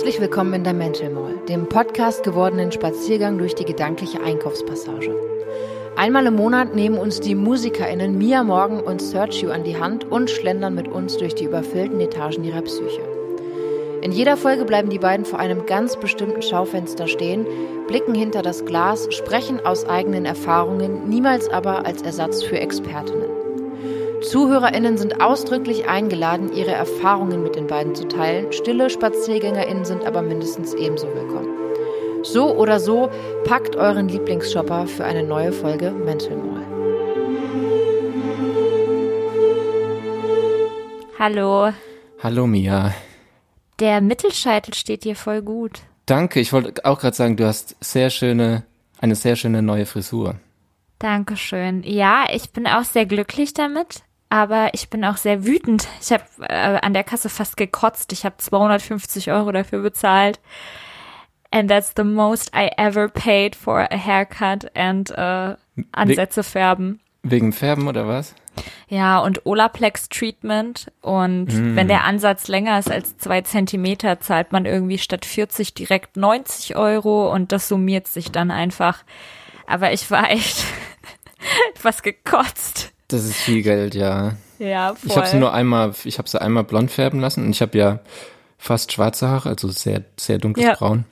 Herzlich willkommen in der Mental Mall, dem Podcast gewordenen Spaziergang durch die gedankliche Einkaufspassage. Einmal im Monat nehmen uns die MusikerInnen Mia Morgan und Sergio an die Hand und schlendern mit uns durch die überfüllten Etagen ihrer Psyche. In jeder Folge bleiben die beiden vor einem ganz bestimmten Schaufenster stehen, blicken hinter das Glas, sprechen aus eigenen Erfahrungen, niemals aber als Ersatz für Expertinnen. ZuhörerInnen sind ausdrücklich eingeladen, ihre Erfahrungen mit beiden zu teilen. Stille SpaziergängerInnen sind aber mindestens ebenso willkommen. So oder so, packt euren Lieblingsshopper für eine neue Folge Mental Mall. Hallo. Hallo Mia. Der Mittelscheitel steht dir voll gut. Danke, ich wollte auch gerade sagen, du hast sehr schöne, eine sehr schöne neue Frisur. Dankeschön. Ja, ich bin auch sehr glücklich damit, aber ich bin auch sehr wütend. Ich habe äh, an der Kasse fast gekotzt. Ich habe 250 Euro dafür bezahlt. And that's the most I ever paid for a haircut and äh, Ansätze färben. Wegen Färben oder was? Ja, und Olaplex Treatment. Und mm. wenn der Ansatz länger ist als zwei Zentimeter, zahlt man irgendwie statt 40 direkt 90 Euro und das summiert sich dann einfach. Aber ich war echt was gekotzt. Das ist viel Geld, ja. Ja, voll. Ich habe sie nur einmal, ich habe sie einmal blond färben lassen und ich habe ja fast schwarze Haare, also sehr, sehr dunkles ja. Braun.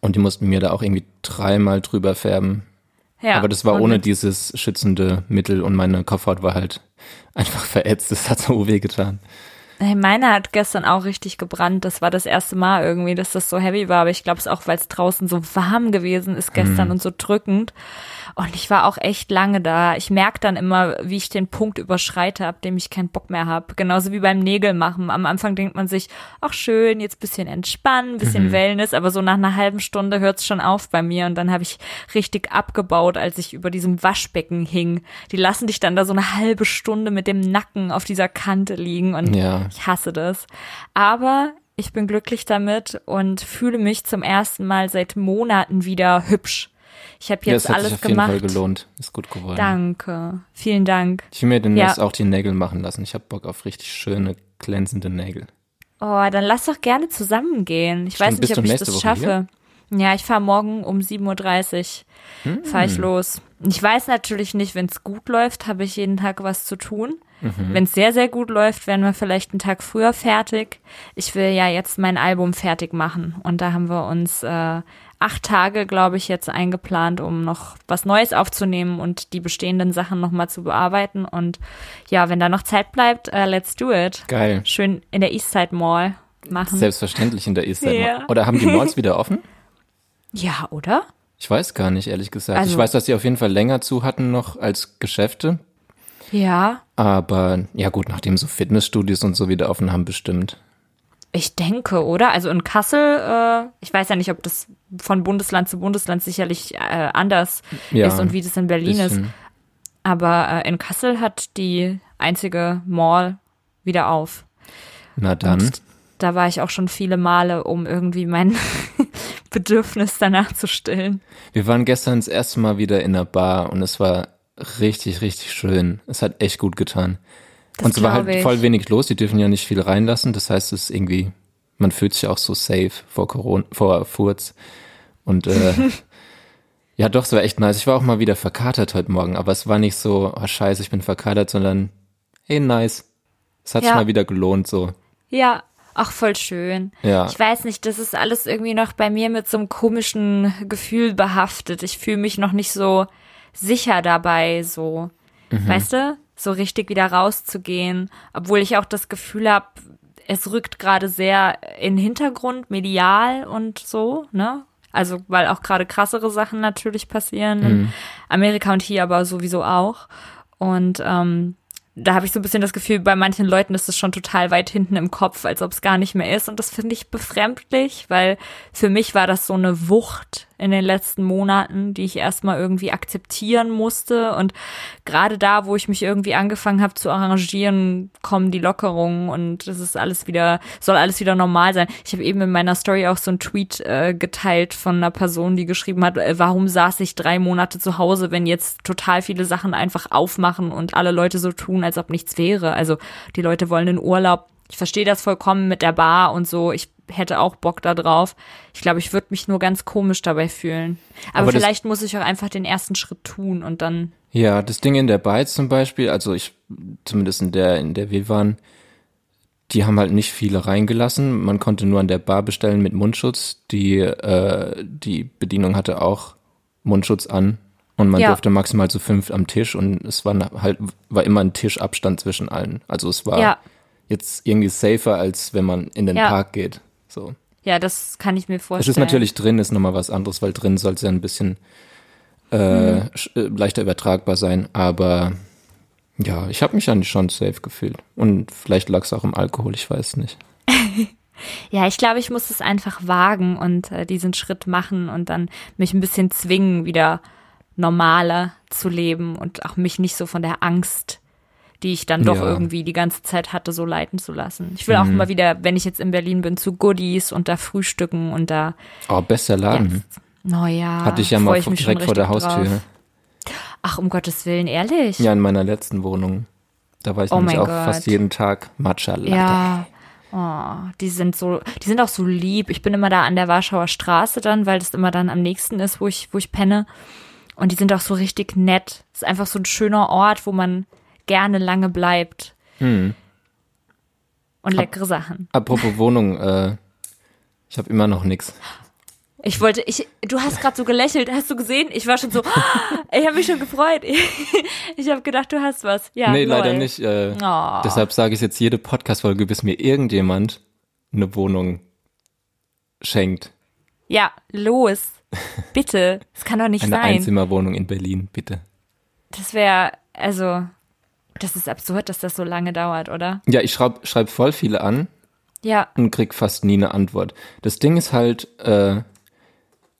Und die mussten mir da auch irgendwie dreimal drüber färben. Ja, Aber das war ohne dieses schützende Mittel und meine Kopfhaut war halt einfach verätzt. Das hat so weh getan. Hey, meine hat gestern auch richtig gebrannt. Das war das erste Mal irgendwie, dass das so heavy war. Aber ich glaube es auch, weil es draußen so warm gewesen ist gestern mm. und so drückend. Und ich war auch echt lange da. Ich merke dann immer, wie ich den Punkt überschreite, ab dem ich keinen Bock mehr habe. Genauso wie beim Nägelmachen. Am Anfang denkt man sich, ach schön, jetzt bisschen entspannen, bisschen mhm. Wellness, aber so nach einer halben Stunde hört es schon auf bei mir. Und dann habe ich richtig abgebaut, als ich über diesem Waschbecken hing. Die lassen dich dann da so eine halbe Stunde mit dem Nacken auf dieser Kante liegen und ja. Ich hasse das. Aber ich bin glücklich damit und fühle mich zum ersten Mal seit Monaten wieder hübsch. Ich habe jetzt ja, alles sich auf gemacht. Jeden Fall gelohnt. Ist gut geworden. Danke. Vielen Dank. Ich will mir demnächst ja. auch die Nägel machen lassen. Ich habe Bock auf richtig schöne, glänzende Nägel. Oh, dann lass doch gerne zusammengehen. Ich Stimmt, weiß nicht, ob ich das Woche schaffe. Hier? Ja, ich fahre morgen um 7.30 Uhr. Hm. Fahre ich los. Ich weiß natürlich nicht, wenn es gut läuft, habe ich jeden Tag was zu tun. Mhm. Wenn es sehr, sehr gut läuft, werden wir vielleicht einen Tag früher fertig. Ich will ja jetzt mein Album fertig machen. Und da haben wir uns äh, acht Tage, glaube ich, jetzt eingeplant, um noch was Neues aufzunehmen und die bestehenden Sachen nochmal zu bearbeiten. Und ja, wenn da noch Zeit bleibt, uh, let's do it. Geil. Schön in der Eastside Mall machen. Selbstverständlich in der Eastside Mall. Oder haben die Malls wieder offen? Ja, oder? Ich weiß gar nicht, ehrlich gesagt. Also, ich weiß, dass sie auf jeden Fall länger zu hatten noch als Geschäfte. Ja. Aber ja gut, nachdem so Fitnessstudios und so wieder offen haben, bestimmt. Ich denke, oder? Also in Kassel, äh, ich weiß ja nicht, ob das von Bundesland zu Bundesland sicherlich äh, anders ja, ist und wie das in Berlin bisschen. ist. Aber äh, in Kassel hat die einzige Mall wieder auf. Na dann. Und da war ich auch schon viele Male, um irgendwie mein Bedürfnis danach zu stillen. Wir waren gestern das erste Mal wieder in der Bar und es war richtig, richtig schön. Es hat echt gut getan. Das und es war halt ich. voll wenig los, die dürfen ja nicht viel reinlassen. Das heißt, es ist irgendwie, man fühlt sich auch so safe vor Corona, vor Furz. Und äh, ja, doch, es war echt nice. Ich war auch mal wieder verkatert heute Morgen, aber es war nicht so, oh scheiße, ich bin verkatert, sondern hey, nice. Es hat ja. sich mal wieder gelohnt, so. Ja, Ach, voll schön. Ja. Ich weiß nicht, das ist alles irgendwie noch bei mir mit so einem komischen Gefühl behaftet. Ich fühle mich noch nicht so sicher dabei, so. Mhm. Weißt du? so richtig wieder rauszugehen, obwohl ich auch das Gefühl habe, es rückt gerade sehr in den Hintergrund, medial und so, ne? Also, weil auch gerade krassere Sachen natürlich passieren mhm. in Amerika und hier aber sowieso auch. Und ähm, da habe ich so ein bisschen das Gefühl, bei manchen Leuten ist es schon total weit hinten im Kopf, als ob es gar nicht mehr ist. Und das finde ich befremdlich, weil für mich war das so eine Wucht in den letzten Monaten, die ich erstmal irgendwie akzeptieren musste. Und gerade da, wo ich mich irgendwie angefangen habe zu arrangieren, kommen die Lockerungen und es ist alles wieder, soll alles wieder normal sein. Ich habe eben in meiner Story auch so einen Tweet äh, geteilt von einer Person, die geschrieben hat, äh, warum saß ich drei Monate zu Hause, wenn jetzt total viele Sachen einfach aufmachen und alle Leute so tun, als ob nichts wäre. Also die Leute wollen in Urlaub. Ich verstehe das vollkommen mit der Bar und so. Ich hätte auch Bock da drauf. Ich glaube, ich würde mich nur ganz komisch dabei fühlen. Aber, Aber vielleicht muss ich auch einfach den ersten Schritt tun und dann. Ja, das Ding in der Bytes zum Beispiel, also ich, zumindest in der, in der wir waren, die haben halt nicht viele reingelassen. Man konnte nur an der Bar bestellen mit Mundschutz. Die, äh, die Bedienung hatte auch Mundschutz an und man ja. durfte maximal zu fünf am Tisch und es war halt, war immer ein Tischabstand zwischen allen. Also es war ja. jetzt irgendwie safer, als wenn man in den ja. Park geht. So. Ja, das kann ich mir vorstellen. Es ist natürlich drin, ist nochmal was anderes, weil drin soll es ja ein bisschen äh, hm. leichter übertragbar sein, aber ja, ich habe mich eigentlich schon safe gefühlt. Und vielleicht lag es auch im Alkohol, ich weiß nicht. ja, ich glaube, ich muss es einfach wagen und äh, diesen Schritt machen und dann mich ein bisschen zwingen, wieder normaler zu leben und auch mich nicht so von der Angst, die ich dann doch ja. irgendwie die ganze Zeit hatte, so leiten zu lassen. Ich will mhm. auch immer wieder, wenn ich jetzt in Berlin bin, zu Goodies und da frühstücken und da. Oh, bester Laden. Ja, ja. Hatte ich ja mal ich direkt vor der Haustür. Drauf. Ach, um Gottes Willen, ehrlich? Ja, in meiner letzten Wohnung. Da war ich oh nämlich auch Gott. fast jeden Tag Matcha Latte. Ja. Oh, die sind so, die sind auch so lieb. Ich bin immer da an der Warschauer Straße dann, weil das immer dann am nächsten ist, wo ich, wo ich penne. Und die sind auch so richtig nett. Es ist einfach so ein schöner Ort, wo man gerne lange bleibt. Hm. Und leckere Ab, Sachen. Apropos Wohnung, äh, ich habe immer noch nichts. Ich wollte, ich, du hast gerade so gelächelt, hast du gesehen? Ich war schon so, ich habe mich schon gefreut. Ich habe gedacht, du hast was. Ja, nee, lol. leider nicht. Äh, oh. Deshalb sage ich jetzt jede Podcast-Folge, bis mir irgendjemand eine Wohnung schenkt. Ja, los. Bitte. Das kann doch nicht Eine sein. Eine Einzimmerwohnung in Berlin, bitte. Das wäre, also, das ist absurd, dass das so lange dauert, oder? Ja, ich schreibe schreib voll viele an. Ja. Und krieg fast nie eine Antwort. Das Ding ist halt, äh,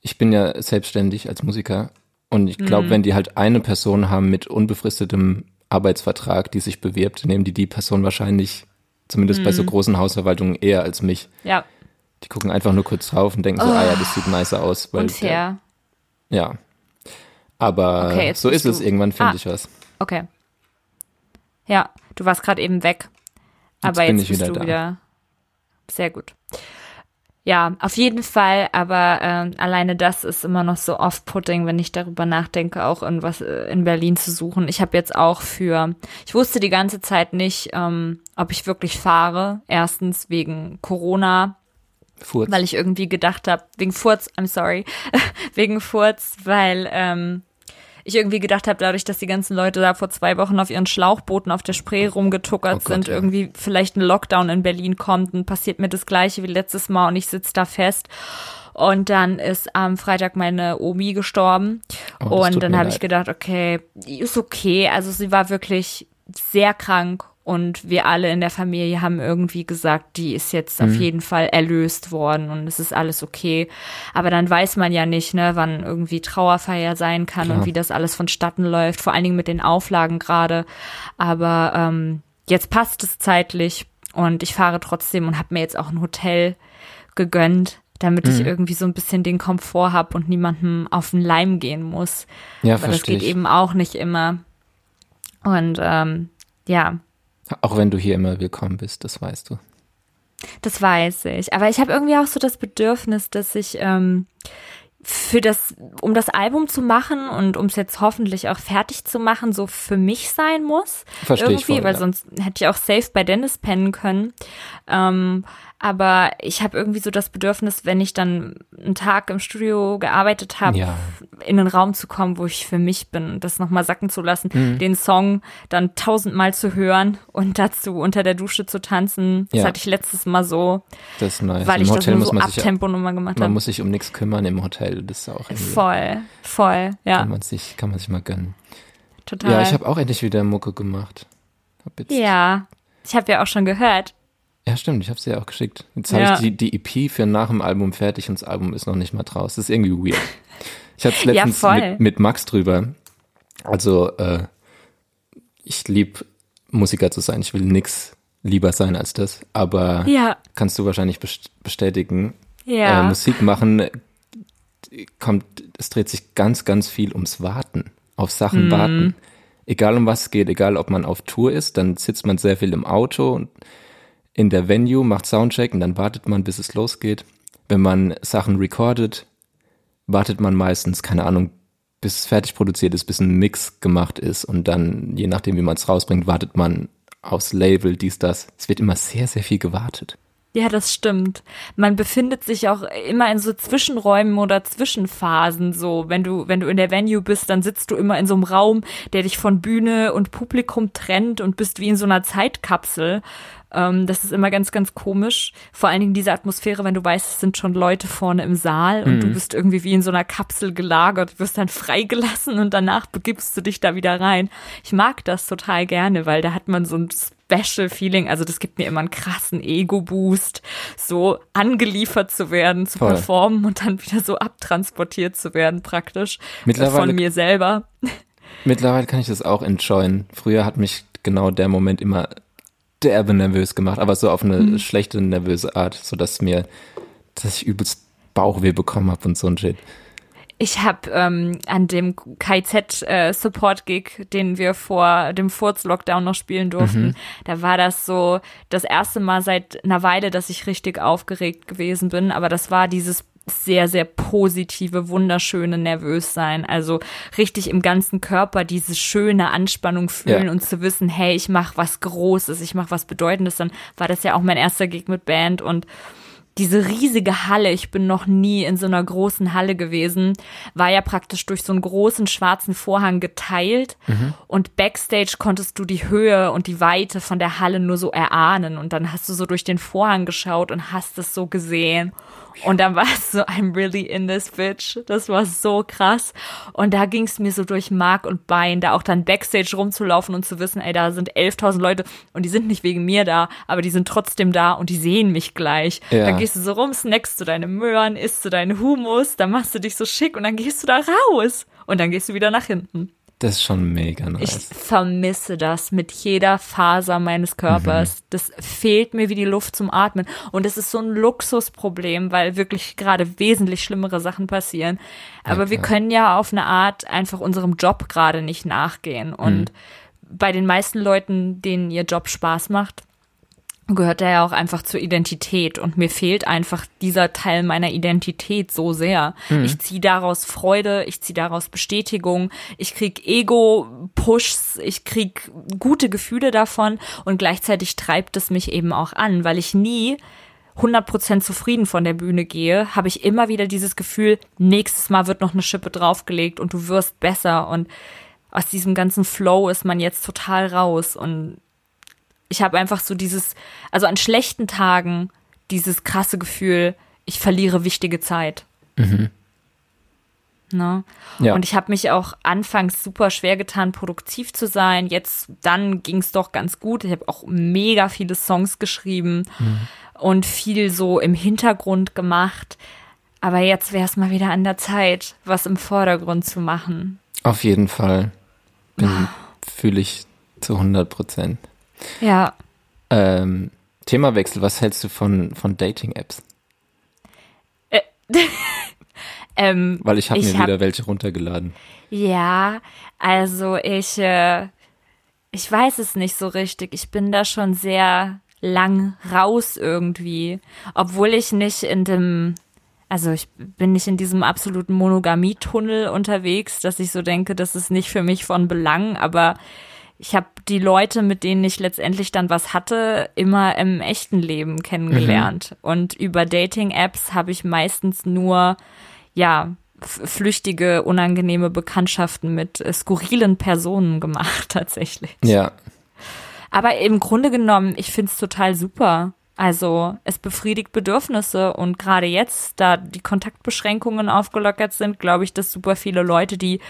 ich bin ja selbstständig als Musiker und ich glaube, mhm. wenn die halt eine Person haben mit unbefristetem Arbeitsvertrag, die sich bewirbt, nehmen die die Person wahrscheinlich, zumindest mhm. bei so mhm. großen Hausverwaltungen, eher als mich. Ja. Die gucken einfach nur kurz drauf und denken so, oh, ah ja, das sieht nicer aus. Weil unfair. Der, ja. Aber okay, so ist es, irgendwann finde ah, ich was. Okay. Ja, du warst gerade eben weg. Aber jetzt, jetzt bist wieder du da. wieder. Sehr gut. Ja, auf jeden Fall, aber äh, alleine das ist immer noch so off-putting, wenn ich darüber nachdenke, auch irgendwas äh, in Berlin zu suchen. Ich habe jetzt auch für, ich wusste die ganze Zeit nicht, ähm, ob ich wirklich fahre. Erstens wegen Corona, Furz. Weil ich irgendwie gedacht habe, wegen Furz, I'm sorry, wegen Furz, weil ähm, ich irgendwie gedacht habe, dadurch, dass die ganzen Leute da vor zwei Wochen auf ihren Schlauchbooten auf der Spree rumgetuckert oh Gott, sind, ja. irgendwie vielleicht ein Lockdown in Berlin kommt und passiert mir das gleiche wie letztes Mal und ich sitze da fest. Und dann ist am Freitag meine Omi gestorben. Oh, und dann habe ich gedacht, okay, ist okay. Also sie war wirklich sehr krank und wir alle in der Familie haben irgendwie gesagt, die ist jetzt mhm. auf jeden Fall erlöst worden und es ist alles okay. Aber dann weiß man ja nicht, ne, wann irgendwie Trauerfeier sein kann Klar. und wie das alles vonstatten läuft, vor allen Dingen mit den Auflagen gerade. Aber ähm, jetzt passt es zeitlich und ich fahre trotzdem und habe mir jetzt auch ein Hotel gegönnt, damit mhm. ich irgendwie so ein bisschen den Komfort habe und niemandem auf den Leim gehen muss. Ja, Aber das geht ich. eben auch nicht immer. Und ähm, ja, auch wenn du hier immer willkommen bist, das weißt du. Das weiß ich. Aber ich habe irgendwie auch so das Bedürfnis, dass ich ähm, für das, um das Album zu machen und um es jetzt hoffentlich auch fertig zu machen, so für mich sein muss. Verstehe irgendwie, ich voll, weil ja. sonst hätte ich auch safe bei Dennis pennen können. Ähm, aber ich habe irgendwie so das Bedürfnis, wenn ich dann einen Tag im Studio gearbeitet habe, ja. in einen Raum zu kommen, wo ich für mich bin, das nochmal sacken zu lassen, mhm. den Song dann tausendmal zu hören und dazu unter der Dusche zu tanzen. Das ja. hatte ich letztes Mal so. Das ist nice. Weil Im ich Hotel das nur so Abtempo nochmal gemacht habe. Man muss sich um nichts kümmern im Hotel. Das ist auch irgendwie. Voll, voll, ja. Kann man sich, kann man sich mal gönnen. Total. Ja, ich habe auch endlich wieder Mucke gemacht. ja, ich habe ja auch schon gehört. Ja, stimmt, ich habe sie ja auch geschickt. Jetzt ja. habe ich die, die EP für nach dem Album fertig und das Album ist noch nicht mal draus. Das ist irgendwie weird. Ich hatte letztens ja, mit, mit, Max drüber. Also, äh, ich lieb Musiker zu sein. Ich will nix lieber sein als das. Aber ja. kannst du wahrscheinlich bestätigen. Ja. Äh, Musik machen kommt, es dreht sich ganz, ganz viel ums Warten. Auf Sachen mhm. warten. Egal um was es geht, egal ob man auf Tour ist, dann sitzt man sehr viel im Auto und in der Venue, macht Soundcheck und dann wartet man, bis es losgeht. Wenn man Sachen recordet, wartet man meistens, keine Ahnung, bis es fertig produziert ist, bis ein Mix gemacht ist und dann, je nachdem, wie man es rausbringt, wartet man aufs Label, dies, das. Es wird immer sehr, sehr viel gewartet. Ja, das stimmt. Man befindet sich auch immer in so Zwischenräumen oder Zwischenphasen. So, wenn du, wenn du in der Venue bist, dann sitzt du immer in so einem Raum, der dich von Bühne und Publikum trennt und bist wie in so einer Zeitkapsel. Ähm, das ist immer ganz, ganz komisch. Vor allen Dingen diese Atmosphäre, wenn du weißt, es sind schon Leute vorne im Saal und mhm. du bist irgendwie wie in so einer Kapsel gelagert, wirst dann freigelassen und danach begibst du dich da wieder rein. Ich mag das total gerne, weil da hat man so ein Special Feeling. Also das gibt mir immer einen krassen Ego-Boost, so angeliefert zu werden, zu Voll. performen und dann wieder so abtransportiert zu werden praktisch von mir selber. Mittlerweile kann ich das auch enjoyen. Früher hat mich genau der Moment immer derbe nervös gemacht, aber so auf eine mhm. schlechte, nervöse Art, so dass mir, dass ich übelst Bauchweh bekommen habe und so ein Shit. Ich habe ähm, an dem KZ äh, Support Gig, den wir vor dem Furz Lockdown noch spielen durften, mhm. da war das so das erste Mal seit einer Weile, dass ich richtig aufgeregt gewesen bin, aber das war dieses sehr, sehr positive, wunderschöne Nervössein. Also richtig im ganzen Körper diese schöne Anspannung fühlen ja. und zu wissen, hey, ich mache was Großes, ich mache was Bedeutendes. Dann war das ja auch mein erster Gig mit Band und diese riesige Halle, ich bin noch nie in so einer großen Halle gewesen, war ja praktisch durch so einen großen schwarzen Vorhang geteilt mhm. und backstage konntest du die Höhe und die Weite von der Halle nur so erahnen und dann hast du so durch den Vorhang geschaut und hast es so gesehen und dann war es so, I'm really in this bitch. Das war so krass. Und da ging es mir so durch Mark und Bein, da auch dann Backstage rumzulaufen und zu wissen, ey, da sind 11.000 Leute und die sind nicht wegen mir da, aber die sind trotzdem da und die sehen mich gleich. Ja. Dann gehst du so rum, snackst du deine Möhren, isst du deinen Humus, dann machst du dich so schick und dann gehst du da raus. Und dann gehst du wieder nach hinten. Das ist schon mega nice. Ich vermisse das mit jeder Faser meines Körpers. Mhm. Das fehlt mir wie die Luft zum Atmen. Und es ist so ein Luxusproblem, weil wirklich gerade wesentlich schlimmere Sachen passieren. Aber ja, wir können ja auf eine Art einfach unserem Job gerade nicht nachgehen. Und mhm. bei den meisten Leuten, denen ihr Job Spaß macht, gehört er ja auch einfach zur Identität und mir fehlt einfach dieser Teil meiner Identität so sehr. Mhm. Ich ziehe daraus Freude, ich ziehe daraus Bestätigung, ich krieg Ego-Pushs, ich krieg gute Gefühle davon und gleichzeitig treibt es mich eben auch an, weil ich nie 100% zufrieden von der Bühne gehe, habe ich immer wieder dieses Gefühl, nächstes Mal wird noch eine Schippe draufgelegt und du wirst besser und aus diesem ganzen Flow ist man jetzt total raus und ich habe einfach so dieses, also an schlechten Tagen dieses krasse Gefühl, ich verliere wichtige Zeit. Mhm. Ne? Ja. Und ich habe mich auch anfangs super schwer getan, produktiv zu sein. Jetzt, dann ging es doch ganz gut. Ich habe auch mega viele Songs geschrieben mhm. und viel so im Hintergrund gemacht. Aber jetzt wäre es mal wieder an der Zeit, was im Vordergrund zu machen. Auf jeden Fall. Fühle ich zu 100 Prozent. Ja. Ähm, Themawechsel, was hältst du von, von Dating-Apps? Äh, ähm, Weil ich habe mir hab, wieder welche runtergeladen. Ja, also ich, äh, ich weiß es nicht so richtig. Ich bin da schon sehr lang raus irgendwie. Obwohl ich nicht in dem, also ich bin nicht in diesem absoluten Monogamie-Tunnel unterwegs, dass ich so denke, das ist nicht für mich von Belang, aber ich habe die Leute, mit denen ich letztendlich dann was hatte, immer im echten Leben kennengelernt. Mhm. Und über Dating-Apps habe ich meistens nur, ja, flüchtige, unangenehme Bekanntschaften mit äh, skurrilen Personen gemacht, tatsächlich. Ja. Aber im Grunde genommen, ich find's total super. Also es befriedigt Bedürfnisse und gerade jetzt, da die Kontaktbeschränkungen aufgelockert sind, glaube ich, dass super viele Leute, die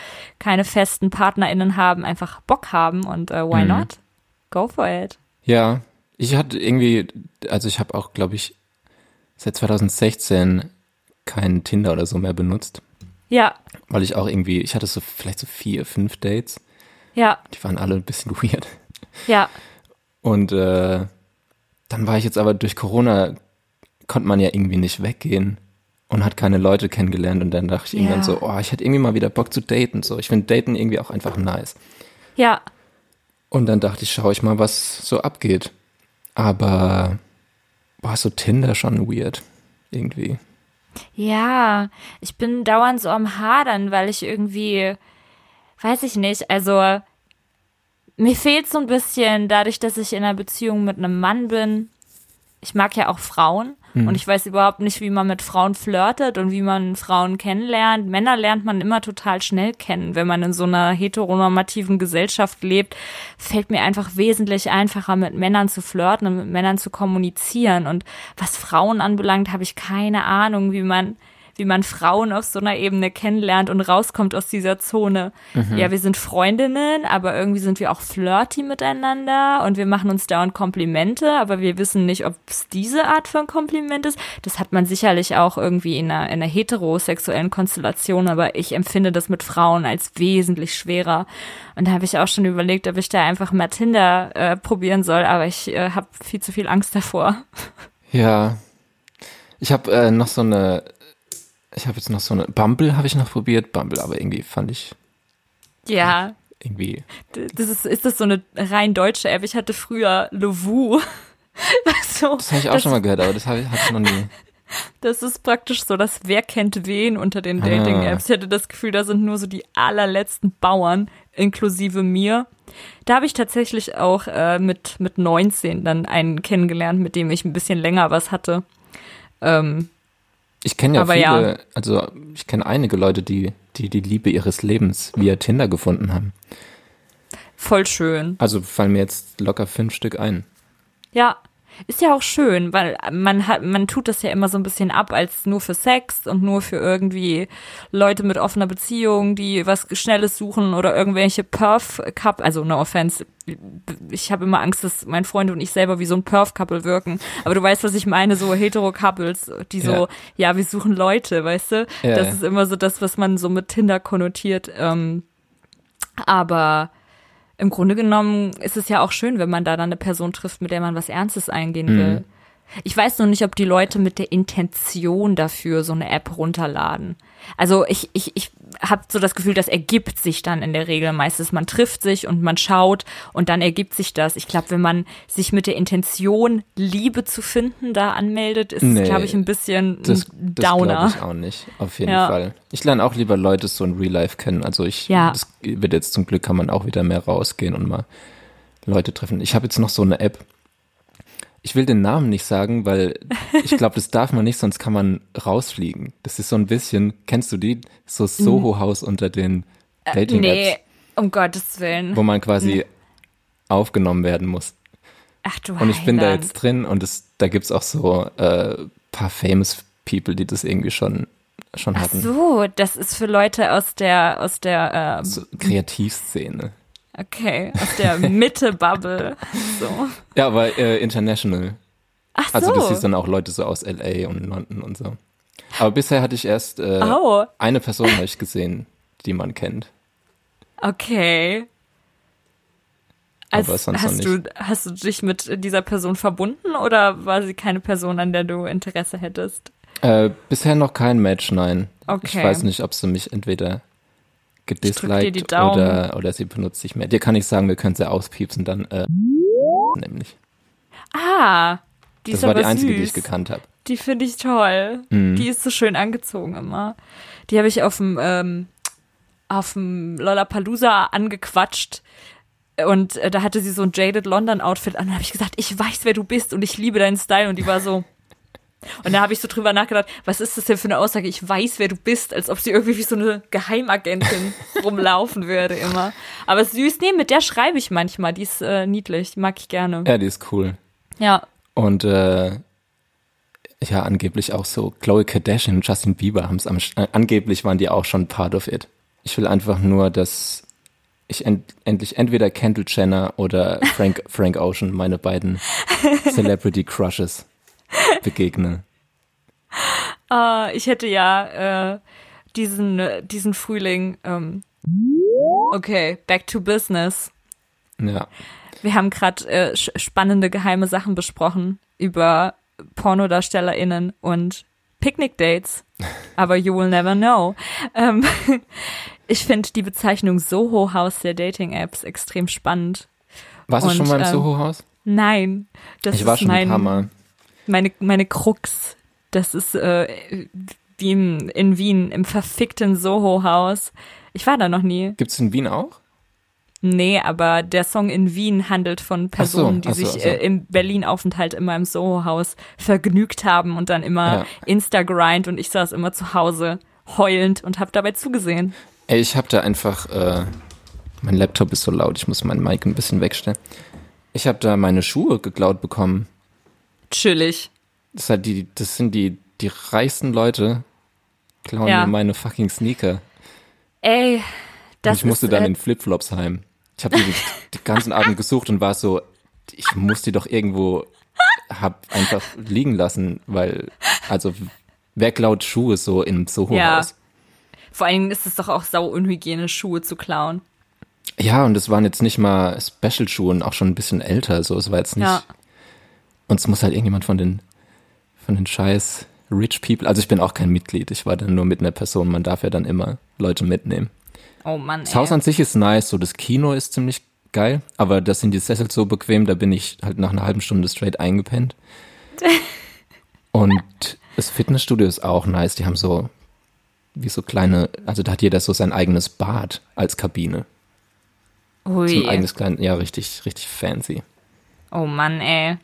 keine festen PartnerInnen haben, einfach Bock haben und uh, why mhm. not? Go for it. Ja, ich hatte irgendwie, also ich habe auch, glaube ich, seit 2016 kein Tinder oder so mehr benutzt. Ja. Weil ich auch irgendwie, ich hatte so vielleicht so vier, fünf Dates. Ja. Die waren alle ein bisschen weird. Ja. Und äh, dann war ich jetzt aber durch Corona, konnte man ja irgendwie nicht weggehen und hat keine Leute kennengelernt und dann dachte ich ja. irgendwann so, oh, ich hätte irgendwie mal wieder Bock zu daten. So, ich finde Daten irgendwie auch einfach nice. Ja. Und dann dachte ich, schaue ich mal, was so abgeht. Aber Boah, so Tinder schon weird. Irgendwie. Ja, ich bin dauernd so am Hadern, weil ich irgendwie, weiß ich nicht, also mir fehlt so ein bisschen dadurch, dass ich in einer Beziehung mit einem Mann bin. Ich mag ja auch Frauen hm. und ich weiß überhaupt nicht, wie man mit Frauen flirtet und wie man Frauen kennenlernt. Männer lernt man immer total schnell kennen. Wenn man in so einer heteronormativen Gesellschaft lebt, fällt mir einfach wesentlich einfacher, mit Männern zu flirten und mit Männern zu kommunizieren. Und was Frauen anbelangt, habe ich keine Ahnung, wie man wie man Frauen auf so einer Ebene kennenlernt und rauskommt aus dieser Zone. Mhm. Ja, wir sind Freundinnen, aber irgendwie sind wir auch flirty miteinander und wir machen uns dauernd Komplimente, aber wir wissen nicht, ob es diese Art von Kompliment ist. Das hat man sicherlich auch irgendwie in einer, in einer heterosexuellen Konstellation, aber ich empfinde das mit Frauen als wesentlich schwerer. Und da habe ich auch schon überlegt, ob ich da einfach mal Tinder äh, probieren soll, aber ich äh, habe viel zu viel Angst davor. Ja, ich habe äh, noch so eine ich habe jetzt noch so eine Bumble habe ich noch probiert, Bumble, aber irgendwie fand ich ja irgendwie. Das ist ist das so eine rein deutsche App? Ich hatte früher Lovu. so, das habe ich auch schon mal gehört, aber das habe ich, hab ich noch nie. Das ist praktisch so, dass wer kennt wen unter den ah. Dating-Apps. Ich hatte das Gefühl, da sind nur so die allerletzten Bauern, inklusive mir. Da habe ich tatsächlich auch äh, mit, mit 19 dann einen kennengelernt, mit dem ich ein bisschen länger was hatte. Ähm, ich kenne ja Aber viele, ja. also ich kenne einige Leute, die, die die Liebe ihres Lebens via Tinder gefunden haben. Voll schön. Also fallen mir jetzt locker fünf Stück ein. Ja, ist ja auch schön, weil man hat, man tut das ja immer so ein bisschen ab als nur für Sex und nur für irgendwie Leute mit offener Beziehung, die was Schnelles suchen oder irgendwelche Perf-Cup, also no offense. Ich habe immer Angst, dass mein Freund und ich selber wie so ein Perf-Couple wirken. Aber du weißt, was ich meine, so hetero-Couples, die so, ja. ja, wir suchen Leute, weißt du? Ja. Das ist immer so das, was man so mit Tinder konnotiert. Ähm, aber im Grunde genommen ist es ja auch schön, wenn man da dann eine Person trifft, mit der man was Ernstes eingehen mhm. will. Ich weiß noch nicht, ob die Leute mit der Intention dafür so eine App runterladen. Also ich, ich, ich habe so das Gefühl, das ergibt sich dann in der Regel meistens. Man trifft sich und man schaut und dann ergibt sich das. Ich glaube, wenn man sich mit der Intention, Liebe zu finden, da anmeldet, ist nee, glaube ich, ein bisschen das, ein Downer. Das glaube ich auch nicht, auf jeden ja. Fall. Ich lerne auch lieber Leute so in Real Life kennen. Also ich, ja. das wird jetzt zum Glück, kann man auch wieder mehr rausgehen und mal Leute treffen. Ich habe jetzt noch so eine App, ich will den Namen nicht sagen, weil ich glaube, das darf man nicht, sonst kann man rausfliegen. Das ist so ein bisschen, kennst du die? So Soho-Haus unter den äh, Dating-Apps. Nee, um Gottes Willen. Wo man quasi nee. aufgenommen werden muss. Ach du Und ich bin da jetzt drin und es, da gibt's auch so äh, paar famous People, die das irgendwie schon schon hatten. Ach so, das ist für Leute aus der aus der ähm, so Kreativszene. Okay, aus der Mitte-Bubble. So. Ja, aber äh, international. Ach so. Also das ist dann auch Leute so aus LA und London und so. Aber bisher hatte ich erst äh, oh. eine Person habe ich gesehen, die man kennt. Okay. Als, hast, du, hast du dich mit dieser Person verbunden oder war sie keine Person, an der du Interesse hättest? Äh, bisher noch kein Match, nein. Okay. Ich weiß nicht, ob sie mich entweder gedisliked oder, oder sie benutzt sich mehr. Dir kann ich sagen, wir können sie auspiepsen, dann äh, nämlich. Ah, die das ist war die einzige, süß. die ich gekannt habe. Die finde ich toll. Mhm. Die ist so schön angezogen immer. Die habe ich auf dem ähm, auf dem Lollapalooza angequatscht. Und äh, da hatte sie so ein Jaded London Outfit an. Da habe ich gesagt, ich weiß, wer du bist und ich liebe deinen Style. Und die war so, und da habe ich so drüber nachgedacht, was ist das denn für eine Aussage? Ich weiß, wer du bist, als ob sie irgendwie wie so eine Geheimagentin rumlaufen würde immer. Aber süß, nee, mit der schreibe ich manchmal. Die ist äh, niedlich, die mag ich gerne. Ja, die ist cool. Ja. Und äh, ja, angeblich auch so Chloe Kardashian und Justin Bieber haben es am äh, angeblich waren die auch schon part of it. Ich will einfach nur, dass ich end, endlich entweder Kendall Jenner oder Frank Frank Ocean meine beiden Celebrity Crushes begegne. Uh, ich hätte ja äh, diesen, diesen Frühling. Ähm, okay, back to business. Ja. Wir haben gerade äh, spannende geheime Sachen besprochen über PornodarstellerInnen und Picnic-Dates. Aber you will never know. Ähm, ich finde die Bezeichnung Soho-Haus der Dating-Apps extrem spannend. Warst du schon mal im ähm, Soho-Haus? Nein. Das ich war schon mein, ein paar Mal. Meine, meine Krux, das ist äh, wie in, in Wien, im verfickten Soho-Haus. Ich war da noch nie. Gibt's in Wien auch? Nee, aber der Song in Wien handelt von Personen, so, die so, sich so. Äh, im Berlin-Aufenthalt immer im Soho-Haus vergnügt haben und dann immer ja. Insta-Grind und ich saß immer zu Hause heulend und hab dabei zugesehen. Ey, ich hab da einfach, äh, mein Laptop ist so laut, ich muss meinen Mic ein bisschen wegstellen. Ich hab da meine Schuhe geklaut bekommen. Chillig. Das, halt die, das sind die, die reichsten Leute, klauen ja. mir meine fucking Sneaker. Ey, das und ich musste ist, dann äh, in Flipflops heim. Ich habe die, die ganzen Abend gesucht und war so, ich muss die doch irgendwo hab einfach liegen lassen, weil also wer klaut Schuhe so im Soho-Haus? Ja. Vor allen Dingen ist es doch auch sau unhygienisch, Schuhe zu klauen. Ja, und es waren jetzt nicht mal Special-Schuhe und auch schon ein bisschen älter, so es war jetzt nicht. Ja. Und es muss halt irgendjemand von den von den scheiß Rich People, also ich bin auch kein Mitglied, ich war dann nur mit einer Person, man darf ja dann immer Leute mitnehmen. Oh Mann. Das ey. Haus an sich ist nice, so das Kino ist ziemlich geil, aber das sind die Sessel so bequem, da bin ich halt nach einer halben Stunde straight eingepennt. Und das Fitnessstudio ist auch nice, die haben so wie so kleine, also da hat jeder so sein eigenes Bad als Kabine. Ui. So ein eigenes kleines, ja, richtig, richtig fancy. Oh Mann, ey.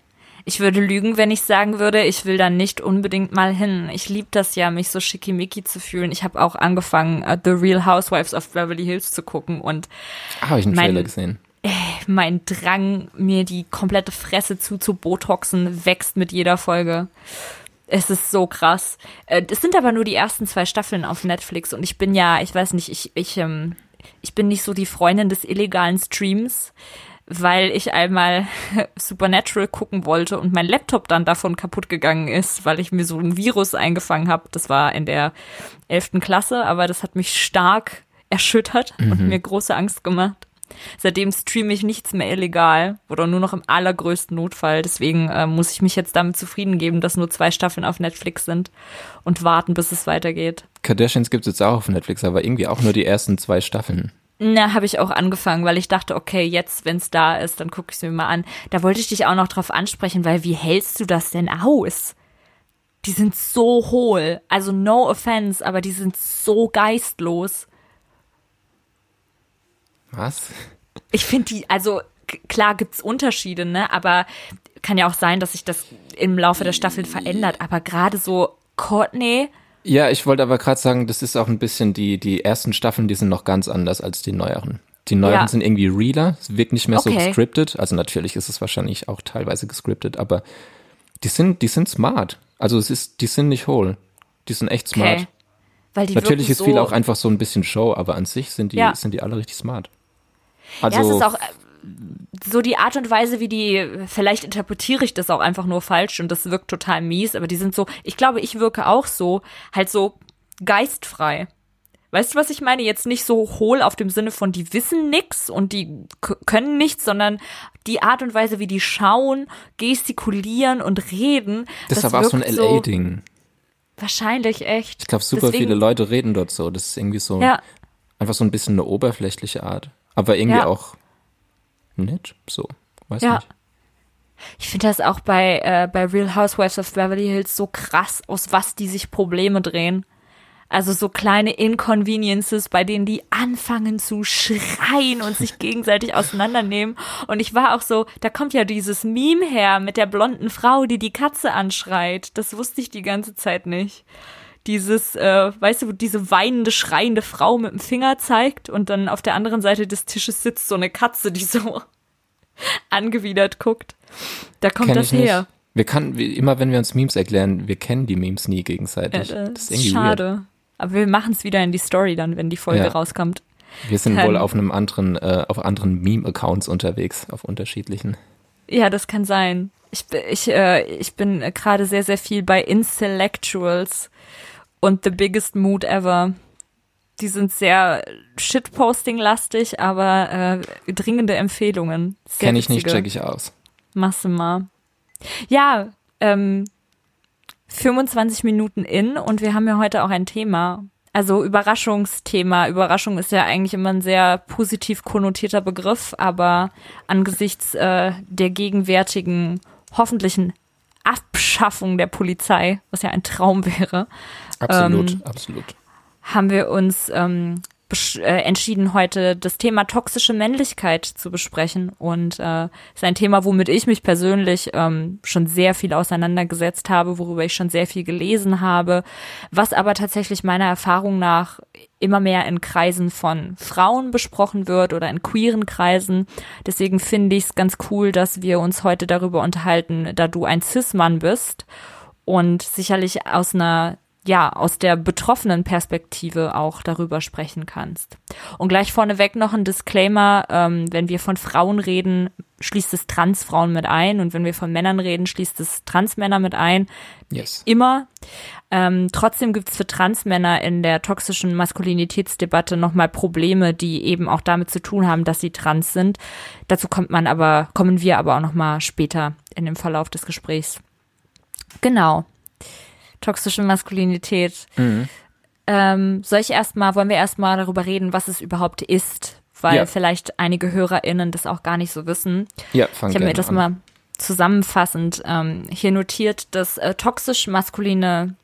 Ich würde lügen, wenn ich sagen würde, ich will da nicht unbedingt mal hin. Ich liebe das ja, mich so schickimicki zu fühlen. Ich habe auch angefangen, uh, The Real Housewives of Beverly Hills zu gucken und ah, habe ich einen mein, Trailer gesehen. Äh, mein Drang, mir die komplette Fresse zuzubotoxen, wächst mit jeder Folge. Es ist so krass. Äh, es sind aber nur die ersten zwei Staffeln auf Netflix und ich bin ja, ich weiß nicht, ich, ich, ähm, ich bin nicht so die Freundin des illegalen Streams weil ich einmal Supernatural gucken wollte und mein Laptop dann davon kaputt gegangen ist, weil ich mir so ein Virus eingefangen habe. Das war in der elften Klasse, aber das hat mich stark erschüttert mhm. und mir große Angst gemacht. Seitdem streame ich nichts mehr illegal oder nur noch im allergrößten Notfall. Deswegen äh, muss ich mich jetzt damit zufrieden geben, dass nur zwei Staffeln auf Netflix sind und warten, bis es weitergeht. Kardashians gibt es jetzt auch auf Netflix, aber irgendwie auch nur die ersten zwei Staffeln. Na, habe ich auch angefangen, weil ich dachte, okay, jetzt, wenn es da ist, dann gucke ich es mir mal an. Da wollte ich dich auch noch drauf ansprechen, weil wie hältst du das denn aus? Die sind so hohl. Also no offense, aber die sind so geistlos. Was? Ich finde die, also klar gibt's Unterschiede, ne? Aber kann ja auch sein, dass sich das im Laufe der Staffel verändert. Aber gerade so Courtney ja, ich wollte aber gerade sagen, das ist auch ein bisschen die, die ersten Staffeln, die sind noch ganz anders als die neueren. Die neueren ja. sind irgendwie realer, es wirkt nicht mehr okay. so gescriptet. Also natürlich ist es wahrscheinlich auch teilweise gescriptet, aber die sind, die sind smart. Also es ist, die sind nicht hohl. Die sind echt smart. Okay. Weil die natürlich ist so viel auch einfach so ein bisschen Show, aber an sich sind die, ja. sind die alle richtig smart. Also, ja, es ist auch, so die Art und Weise, wie die, vielleicht interpretiere ich das auch einfach nur falsch und das wirkt total mies, aber die sind so, ich glaube, ich wirke auch so, halt so geistfrei. Weißt du, was ich meine? Jetzt nicht so hohl auf dem Sinne von, die wissen nix und die können nichts, sondern die Art und Weise, wie die schauen, gestikulieren und reden. Das, das war so ein LA-Ding. wahrscheinlich echt. Ich glaube, super Deswegen, viele Leute reden dort so. Das ist irgendwie so ja. einfach so ein bisschen eine oberflächliche Art. Aber irgendwie ja. auch nett, so, weiß ja. nicht. Ich finde das auch bei, äh, bei Real Housewives of Beverly Hills so krass, aus was die sich Probleme drehen. Also so kleine Inconveniences, bei denen die anfangen zu schreien und sich gegenseitig auseinandernehmen. Und ich war auch so, da kommt ja dieses Meme her mit der blonden Frau, die die Katze anschreit. Das wusste ich die ganze Zeit nicht dieses, äh, weißt du, diese weinende, schreiende Frau mit dem Finger zeigt und dann auf der anderen Seite des Tisches sitzt so eine Katze, die so angewidert guckt. Da kommt Kenn das her. Nicht. Wir kann, wie, immer wenn wir uns Memes erklären, wir kennen die Memes nie gegenseitig. Ja, das, das ist irgendwie schade. Weird. Aber wir machen es wieder in die Story dann, wenn die Folge ja. rauskommt. Wir sind kann, wohl auf einem anderen, äh, auf anderen Meme-Accounts unterwegs, auf unterschiedlichen. Ja, das kann sein. Ich, ich, äh, ich bin gerade sehr, sehr viel bei Intellectuals und The Biggest Mood Ever. Die sind sehr Shitposting-lastig, aber äh, dringende Empfehlungen. Kenne ich nicht, check ich aus. Machst mal. Ja, ähm, 25 Minuten in und wir haben ja heute auch ein Thema. Also Überraschungsthema. Überraschung ist ja eigentlich immer ein sehr positiv konnotierter Begriff, aber angesichts äh, der gegenwärtigen hoffentlichen Abschaffung der Polizei, was ja ein Traum wäre. Absolut, ähm, absolut. Haben wir uns ähm, äh, entschieden, heute das Thema toxische Männlichkeit zu besprechen. Und äh, ist ein Thema, womit ich mich persönlich ähm, schon sehr viel auseinandergesetzt habe, worüber ich schon sehr viel gelesen habe, was aber tatsächlich meiner Erfahrung nach immer mehr in Kreisen von Frauen besprochen wird oder in queeren Kreisen. Deswegen finde ich es ganz cool, dass wir uns heute darüber unterhalten, da du ein Cis-Mann bist und sicherlich aus einer ja, aus der betroffenen Perspektive auch darüber sprechen kannst. Und gleich vorneweg noch ein Disclaimer, ähm, wenn wir von Frauen reden, schließt es Transfrauen mit ein und wenn wir von Männern reden, schließt es Transmänner mit ein. Yes. Immer. Ähm, trotzdem gibt es für Transmänner in der toxischen Maskulinitätsdebatte nochmal Probleme, die eben auch damit zu tun haben, dass sie trans sind. Dazu kommt man aber, kommen wir aber auch nochmal später in dem Verlauf des Gesprächs. Genau toxische Maskulinität. Mhm. Ähm, soll ich erstmal, wollen wir erstmal darüber reden, was es überhaupt ist? Weil ja. vielleicht einige HörerInnen das auch gar nicht so wissen. Ja, fang Ich habe mir das an. mal zusammenfassend ähm, hier notiert, dass äh, toxisch maskuline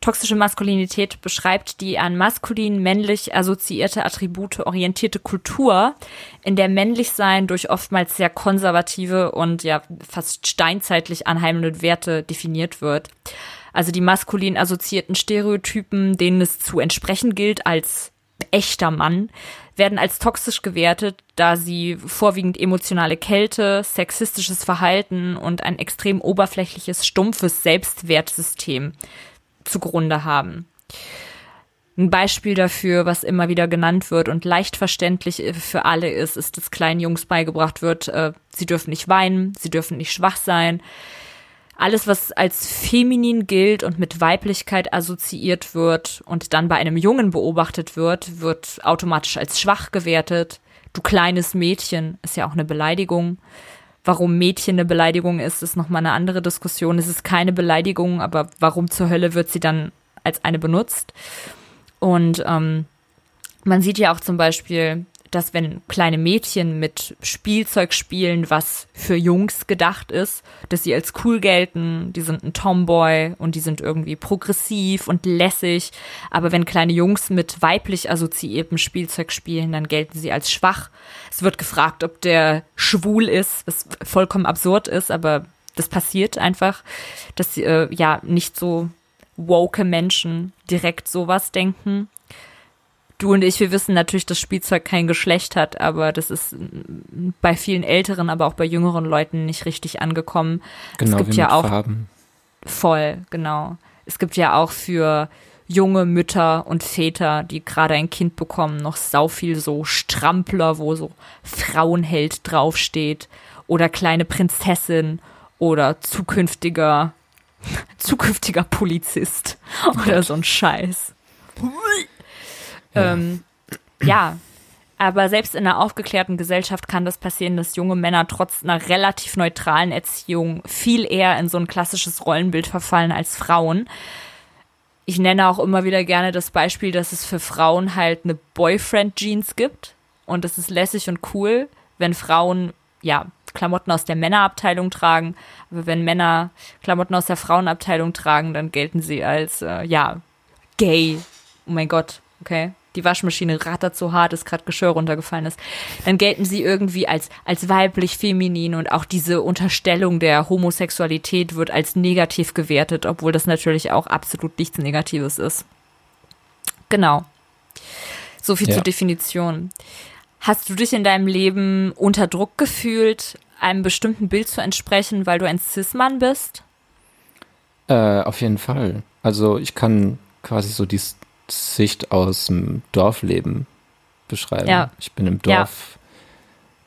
Toxische Maskulinität beschreibt die an maskulin männlich assoziierte Attribute orientierte Kultur, in der Männlichsein durch oftmals sehr konservative und ja fast steinzeitlich anheimende Werte definiert wird. Also die maskulin assoziierten Stereotypen, denen es zu entsprechen gilt als echter Mann, werden als toxisch gewertet, da sie vorwiegend emotionale Kälte, sexistisches Verhalten und ein extrem oberflächliches, stumpfes Selbstwertsystem zugrunde haben. Ein Beispiel dafür, was immer wieder genannt wird und leicht verständlich für alle ist, ist, dass kleinen Jungs beigebracht wird, äh, sie dürfen nicht weinen, sie dürfen nicht schwach sein, alles, was als feminin gilt und mit Weiblichkeit assoziiert wird und dann bei einem Jungen beobachtet wird, wird automatisch als schwach gewertet. Du kleines Mädchen ist ja auch eine Beleidigung. Warum Mädchen eine Beleidigung ist, ist nochmal eine andere Diskussion. Es ist keine Beleidigung, aber warum zur Hölle wird sie dann als eine benutzt? Und ähm, man sieht ja auch zum Beispiel dass wenn kleine Mädchen mit Spielzeug spielen, was für Jungs gedacht ist, dass sie als cool gelten, die sind ein Tomboy und die sind irgendwie progressiv und lässig, aber wenn kleine Jungs mit weiblich assoziiertem Spielzeug spielen, dann gelten sie als schwach. Es wird gefragt, ob der schwul ist, was vollkommen absurd ist, aber das passiert einfach, dass äh, ja nicht so woke Menschen direkt sowas denken du und ich, wir wissen natürlich, dass Spielzeug kein Geschlecht hat, aber das ist bei vielen älteren, aber auch bei jüngeren Leuten nicht richtig angekommen. Genau, es gibt ja auch Farben. voll, genau. Es gibt ja auch für junge Mütter und Väter, die gerade ein Kind bekommen, noch sau viel so Strampler, wo so Frauenheld draufsteht oder kleine Prinzessin oder zukünftiger zukünftiger Polizist oder so ein Scheiß. Ja. Ähm, ja, aber selbst in einer aufgeklärten Gesellschaft kann das passieren, dass junge Männer trotz einer relativ neutralen Erziehung viel eher in so ein klassisches Rollenbild verfallen als Frauen. Ich nenne auch immer wieder gerne das Beispiel, dass es für Frauen halt eine Boyfriend-Jeans gibt. Und das ist lässig und cool, wenn Frauen, ja, Klamotten aus der Männerabteilung tragen. Aber wenn Männer Klamotten aus der Frauenabteilung tragen, dann gelten sie als, äh, ja, gay. Oh mein Gott, okay die Waschmaschine rattert so hart, dass gerade Geschirr runtergefallen ist, dann gelten sie irgendwie als, als weiblich, feminin und auch diese Unterstellung der Homosexualität wird als negativ gewertet, obwohl das natürlich auch absolut nichts Negatives ist. Genau. So viel ja. zur Definition. Hast du dich in deinem Leben unter Druck gefühlt, einem bestimmten Bild zu entsprechen, weil du ein Cis-Mann bist? Äh, auf jeden Fall. Also ich kann quasi so die Sicht aus dem Dorfleben beschreiben. Ja. Ich bin im Dorf ja.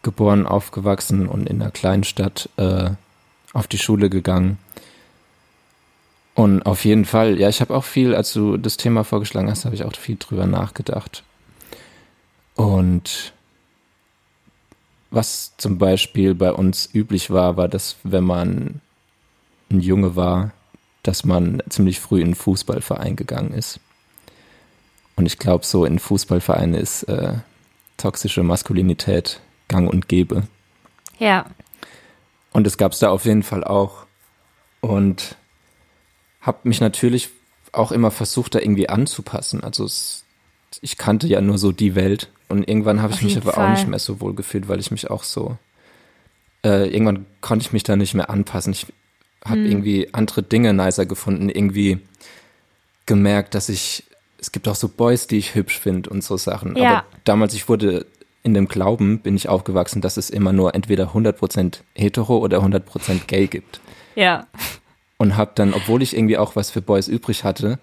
geboren, aufgewachsen und in einer kleinen Stadt äh, auf die Schule gegangen. Und auf jeden Fall, ja, ich habe auch viel, als du das Thema vorgeschlagen hast, habe ich auch viel drüber nachgedacht. Und was zum Beispiel bei uns üblich war, war, dass wenn man ein Junge war, dass man ziemlich früh in einen Fußballverein gegangen ist. Und ich glaube, so in Fußballvereinen ist äh, toxische Maskulinität gang und gäbe. Ja. Und es gab es da auf jeden Fall auch. und habe mich natürlich auch immer versucht, da irgendwie anzupassen. Also es, ich kannte ja nur so die Welt und irgendwann habe ich mich aber Fall. auch nicht mehr so wohl gefühlt, weil ich mich auch so äh, irgendwann konnte ich mich da nicht mehr anpassen. Ich habe hm. irgendwie andere Dinge nicer gefunden, irgendwie gemerkt, dass ich es gibt auch so Boys, die ich hübsch finde und so Sachen. Ja. Aber damals, ich wurde in dem Glauben, bin ich aufgewachsen, dass es immer nur entweder 100% hetero oder 100% gay gibt. Ja. Und habe dann, obwohl ich irgendwie auch was für Boys übrig hatte,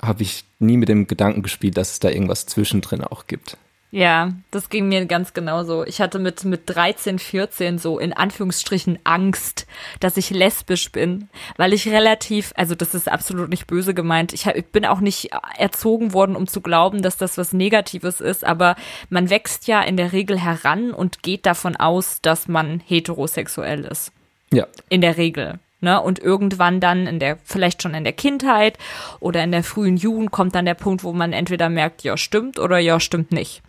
habe ich nie mit dem Gedanken gespielt, dass es da irgendwas zwischendrin auch gibt. Ja, das ging mir ganz genauso. Ich hatte mit, mit 13, 14 so in Anführungsstrichen Angst, dass ich lesbisch bin, weil ich relativ, also das ist absolut nicht böse gemeint, ich, hab, ich bin auch nicht erzogen worden, um zu glauben, dass das was Negatives ist, aber man wächst ja in der Regel heran und geht davon aus, dass man heterosexuell ist. Ja. In der Regel. Ne? Und irgendwann dann in der, vielleicht schon in der Kindheit oder in der frühen Jugend kommt dann der Punkt, wo man entweder merkt, ja, stimmt oder ja, stimmt nicht.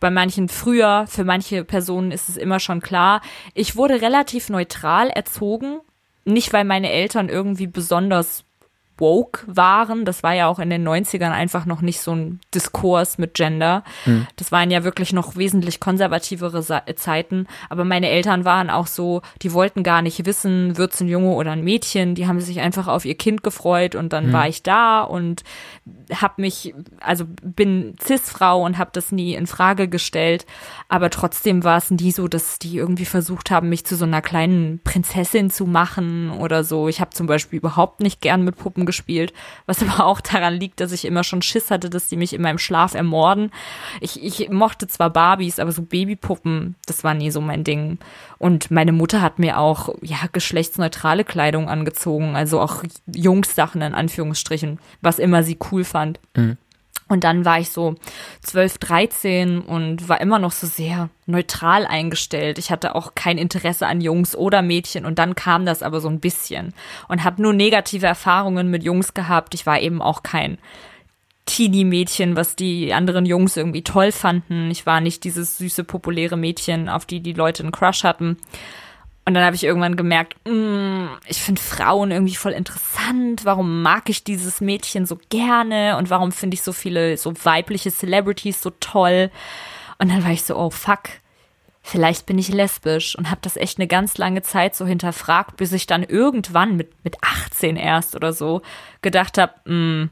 Bei manchen früher, für manche Personen ist es immer schon klar. Ich wurde relativ neutral erzogen. Nicht, weil meine Eltern irgendwie besonders woke waren. Das war ja auch in den 90ern einfach noch nicht so ein Diskurs mit Gender. Hm. Das waren ja wirklich noch wesentlich konservativere Zeiten. Aber meine Eltern waren auch so, die wollten gar nicht wissen, wird's ein Junge oder ein Mädchen. Die haben sich einfach auf ihr Kind gefreut und dann hm. war ich da und hab mich, also bin Cis-Frau und habe das nie in Frage gestellt. Aber trotzdem war es nie so, dass die irgendwie versucht haben, mich zu so einer kleinen Prinzessin zu machen oder so. Ich habe zum Beispiel überhaupt nicht gern mit Puppen gespielt, was aber auch daran liegt, dass ich immer schon Schiss hatte, dass die mich in meinem Schlaf ermorden. Ich, ich mochte zwar Barbies, aber so Babypuppen, das war nie so mein Ding. Und meine Mutter hat mir auch, ja, geschlechtsneutrale Kleidung angezogen, also auch Jungssachen in Anführungsstrichen, was immer sie cool fand. Mhm. Und dann war ich so 12, 13 und war immer noch so sehr neutral eingestellt. Ich hatte auch kein Interesse an Jungs oder Mädchen und dann kam das aber so ein bisschen und habe nur negative Erfahrungen mit Jungs gehabt. Ich war eben auch kein Teenie-Mädchen, was die anderen Jungs irgendwie toll fanden. Ich war nicht dieses süße, populäre Mädchen, auf die die Leute einen Crush hatten. Und dann habe ich irgendwann gemerkt, mh, mm, ich finde Frauen irgendwie voll interessant. Warum mag ich dieses Mädchen so gerne? Und warum finde ich so viele so weibliche Celebrities so toll? Und dann war ich so, oh fuck, vielleicht bin ich lesbisch und habe das echt eine ganz lange Zeit so hinterfragt, bis ich dann irgendwann mit mit 18 erst oder so gedacht habe, mm,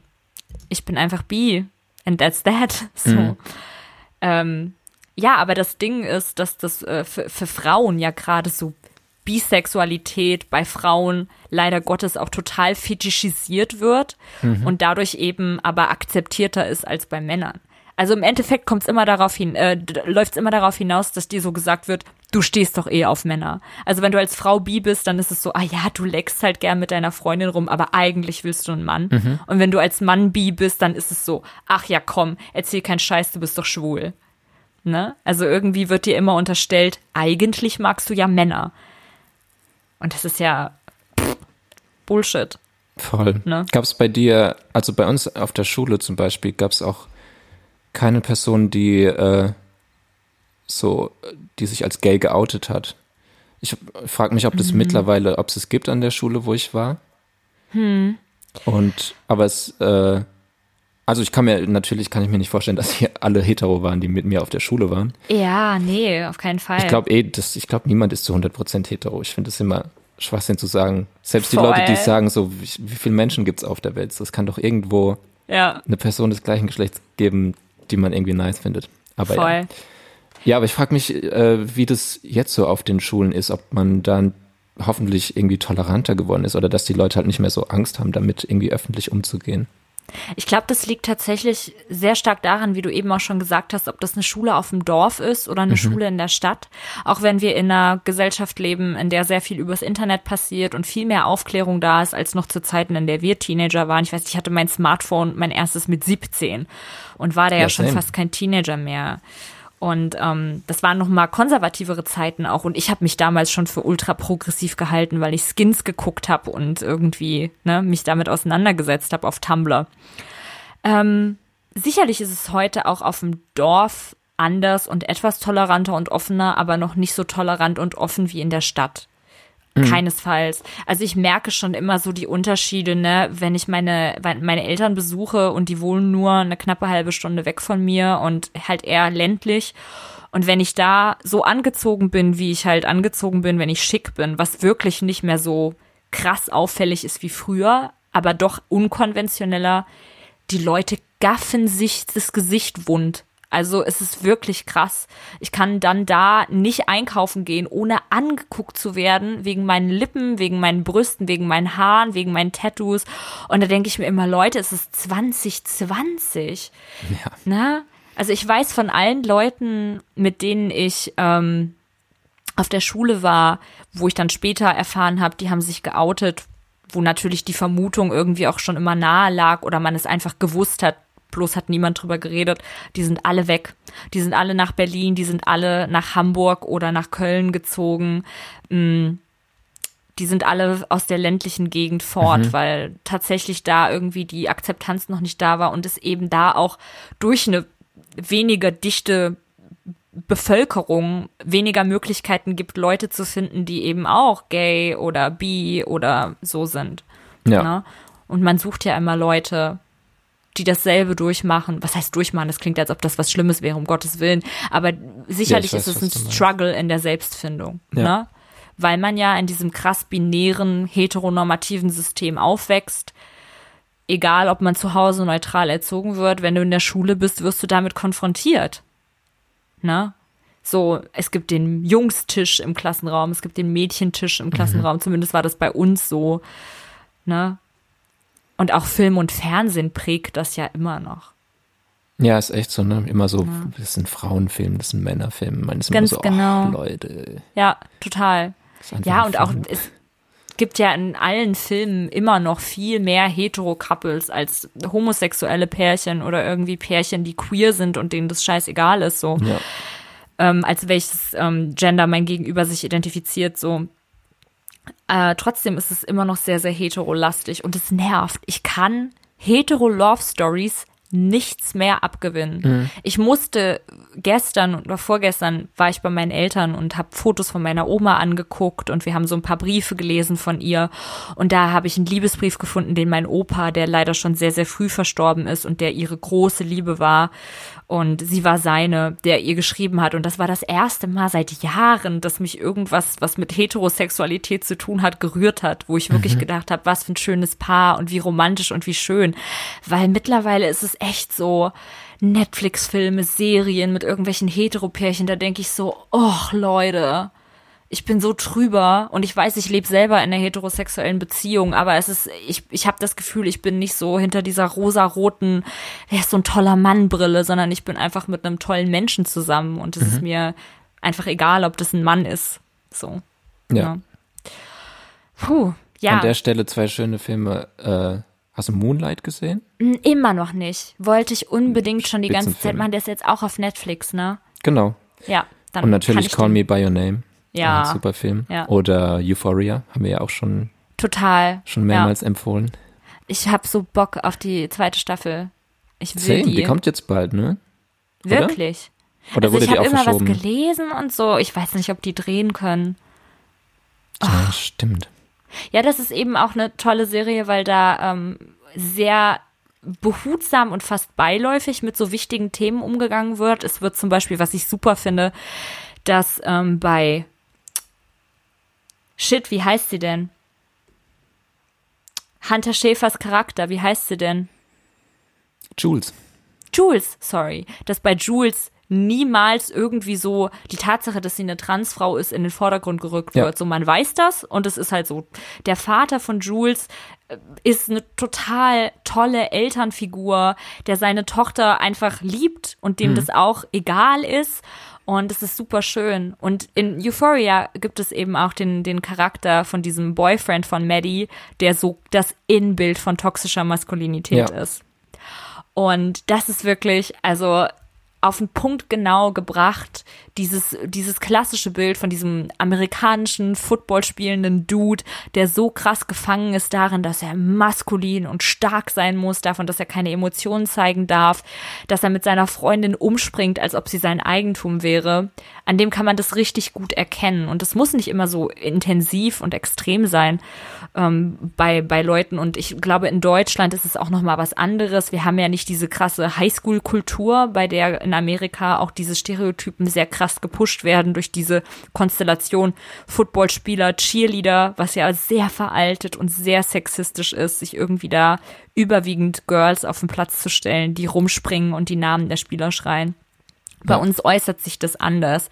ich bin einfach bi and that's that. So. Mhm. Ähm, ja, aber das Ding ist, dass das äh, für, für Frauen ja gerade so Bisexualität bei Frauen leider Gottes auch total fetischisiert wird mhm. und dadurch eben aber akzeptierter ist als bei Männern. Also im Endeffekt kommt es immer darauf hin, äh, läuft es immer darauf hinaus, dass dir so gesagt wird, du stehst doch eh auf Männer. Also wenn du als Frau bi bist, dann ist es so, ah ja, du leckst halt gern mit deiner Freundin rum, aber eigentlich willst du einen Mann. Mhm. Und wenn du als Mann bi bist, dann ist es so, ach ja, komm, erzähl keinen Scheiß, du bist doch schwul. Ne? Also irgendwie wird dir immer unterstellt, eigentlich magst du ja Männer. Und das ist ja pff, Bullshit. Voll. Ne? Gab es bei dir, also bei uns auf der Schule zum Beispiel, gab es auch keine Person, die äh, so, die sich als gay geoutet hat. Ich frage mich, ob das mhm. mittlerweile, ob es es gibt an der Schule, wo ich war. Hm. Und, aber es, äh, also ich kann mir, natürlich kann ich mir nicht vorstellen, dass hier alle hetero waren, die mit mir auf der Schule waren. Ja, nee, auf keinen Fall. Ich glaube eh, das, ich glaube niemand ist zu 100% hetero. Ich finde es immer Schwachsinn zu sagen. Selbst Voll. die Leute, die sagen so, wie, wie viele Menschen gibt es auf der Welt? Das kann doch irgendwo ja. eine Person des gleichen Geschlechts geben, die man irgendwie nice findet. Aber Voll. ja. Ja, aber ich frage mich, äh, wie das jetzt so auf den Schulen ist, ob man dann hoffentlich irgendwie toleranter geworden ist oder dass die Leute halt nicht mehr so Angst haben, damit irgendwie öffentlich umzugehen. Ich glaube, das liegt tatsächlich sehr stark daran, wie du eben auch schon gesagt hast, ob das eine Schule auf dem Dorf ist oder eine mhm. Schule in der Stadt. Auch wenn wir in einer Gesellschaft leben, in der sehr viel übers Internet passiert und viel mehr Aufklärung da ist, als noch zu Zeiten, in der wir Teenager waren. Ich weiß, ich hatte mein Smartphone, mein erstes mit 17 und war da ja, ja schon fast kein Teenager mehr. Und ähm, das waren noch mal konservativere Zeiten auch. Und ich habe mich damals schon für ultra progressiv gehalten, weil ich Skins geguckt habe und irgendwie ne, mich damit auseinandergesetzt habe auf Tumblr. Ähm, sicherlich ist es heute auch auf dem Dorf anders und etwas toleranter und offener, aber noch nicht so tolerant und offen wie in der Stadt. Mhm. Keinesfalls. Also ich merke schon immer so die Unterschiede, ne, wenn ich meine, meine Eltern besuche und die wohnen nur eine knappe halbe Stunde weg von mir und halt eher ländlich. Und wenn ich da so angezogen bin, wie ich halt angezogen bin, wenn ich schick bin, was wirklich nicht mehr so krass auffällig ist wie früher, aber doch unkonventioneller, die Leute gaffen sich das Gesicht wund. Also es ist wirklich krass. Ich kann dann da nicht einkaufen gehen, ohne angeguckt zu werden, wegen meinen Lippen, wegen meinen Brüsten, wegen meinen Haaren, wegen meinen Tattoos. Und da denke ich mir immer, Leute, es ist 2020. Ja. Na? Also ich weiß von allen Leuten, mit denen ich ähm, auf der Schule war, wo ich dann später erfahren habe, die haben sich geoutet, wo natürlich die Vermutung irgendwie auch schon immer nahe lag oder man es einfach gewusst hat, bloß hat niemand drüber geredet. Die sind alle weg. Die sind alle nach Berlin, die sind alle nach Hamburg oder nach Köln gezogen. Mm, die sind alle aus der ländlichen Gegend fort, mhm. weil tatsächlich da irgendwie die Akzeptanz noch nicht da war und es eben da auch durch eine weniger dichte Bevölkerung weniger Möglichkeiten gibt, Leute zu finden, die eben auch gay oder bi oder so sind. Ja. Ne? Und man sucht ja immer Leute, die dasselbe durchmachen. Was heißt durchmachen? Das klingt, als ob das was Schlimmes wäre, um Gottes Willen. Aber sicherlich ja, weiß, ist es ein Struggle in der Selbstfindung. Ja. Ne? Weil man ja in diesem krass binären, heteronormativen System aufwächst. Egal, ob man zu Hause neutral erzogen wird, wenn du in der Schule bist, wirst du damit konfrontiert. Ne? So, es gibt den Jungstisch im Klassenraum, es gibt den Mädchentisch im mhm. Klassenraum, mhm. zumindest war das bei uns so. Ne? Und auch Film und Fernsehen prägt das ja immer noch. Ja, ist echt so, ne? Immer so, ja. das sind Frauenfilme, das sind Männerfilme. Man ist Ganz immer so, genau. Oh, Leute. Ja, total. Ja, und auch, es gibt ja in allen Filmen immer noch viel mehr Hetero-Couples als homosexuelle Pärchen oder irgendwie Pärchen, die queer sind und denen das scheißegal ist, so. Ja. Ähm, als welches ähm, Gender mein Gegenüber sich identifiziert, so. Äh, trotzdem ist es immer noch sehr, sehr heterolastig und es nervt. Ich kann hetero-Love-Stories nichts mehr abgewinnen. Mhm. Ich musste gestern oder vorgestern war ich bei meinen Eltern und habe Fotos von meiner Oma angeguckt und wir haben so ein paar Briefe gelesen von ihr und da habe ich einen Liebesbrief gefunden, den mein Opa, der leider schon sehr sehr früh verstorben ist und der ihre große Liebe war und sie war seine, der ihr geschrieben hat. Und das war das erste Mal seit Jahren, dass mich irgendwas, was mit Heterosexualität zu tun hat, gerührt hat, wo ich wirklich mhm. gedacht habe, was für ein schönes Paar und wie romantisch und wie schön. Weil mittlerweile ist es echt so, Netflix-Filme, Serien mit irgendwelchen Heteropärchen, da denke ich so, och Leute, ich bin so trüber und ich weiß, ich lebe selber in einer heterosexuellen Beziehung, aber es ist, ich, ich habe das Gefühl, ich bin nicht so hinter dieser rosa-roten, der ist so ein toller Mann-Brille, sondern ich bin einfach mit einem tollen Menschen zusammen und es mhm. ist mir einfach egal, ob das ein Mann ist. So. Ja. ja. Puh, ja. An der Stelle zwei schöne Filme. Äh, hast du Moonlight gesehen? Immer noch nicht. Wollte ich unbedingt schon die ganze Zeit machen. Der ist jetzt auch auf Netflix, ne? Genau. Ja. Dann und natürlich Call Me By Your Name. Ja. Ein super Film. Ja. Oder Euphoria haben wir ja auch schon. Total. Schon mehrmals ja. empfohlen. Ich habe so Bock auf die zweite Staffel. Ich will Same, die. die kommt jetzt bald, ne? Oder? Wirklich. Oder also wurde ich auch immer was gelesen und so. Ich weiß nicht, ob die drehen können. Oh. Ja, stimmt. Ja, das ist eben auch eine tolle Serie, weil da ähm, sehr behutsam und fast beiläufig mit so wichtigen Themen umgegangen wird. Es wird zum Beispiel, was ich super finde, dass ähm, bei Shit, wie heißt sie denn? Hunter Schäfers Charakter, wie heißt sie denn? Jules. Jules, sorry. Dass bei Jules niemals irgendwie so die Tatsache, dass sie eine Transfrau ist, in den Vordergrund gerückt ja. wird. So, man weiß das und es ist halt so. Der Vater von Jules äh, ist eine total tolle Elternfigur, der seine Tochter einfach liebt und dem mhm. das auch egal ist. Und es ist super schön. Und in Euphoria gibt es eben auch den, den Charakter von diesem Boyfriend von Maddie, der so das Inbild von toxischer Maskulinität ja. ist. Und das ist wirklich, also auf den Punkt genau gebracht, dieses, dieses klassische Bild von diesem amerikanischen Football spielenden Dude, der so krass gefangen ist darin, dass er maskulin und stark sein muss, davon, dass er keine Emotionen zeigen darf, dass er mit seiner Freundin umspringt, als ob sie sein Eigentum wäre. An dem kann man das richtig gut erkennen. Und es muss nicht immer so intensiv und extrem sein ähm, bei, bei Leuten. Und ich glaube, in Deutschland ist es auch nochmal was anderes. Wir haben ja nicht diese krasse Highschool-Kultur, bei der in Amerika auch diese Stereotypen sehr krass gepusht werden durch diese Konstellation Footballspieler, Cheerleader, was ja sehr veraltet und sehr sexistisch ist, sich irgendwie da überwiegend Girls auf den Platz zu stellen, die rumspringen und die Namen der Spieler schreien. Bei ja. uns äußert sich das anders.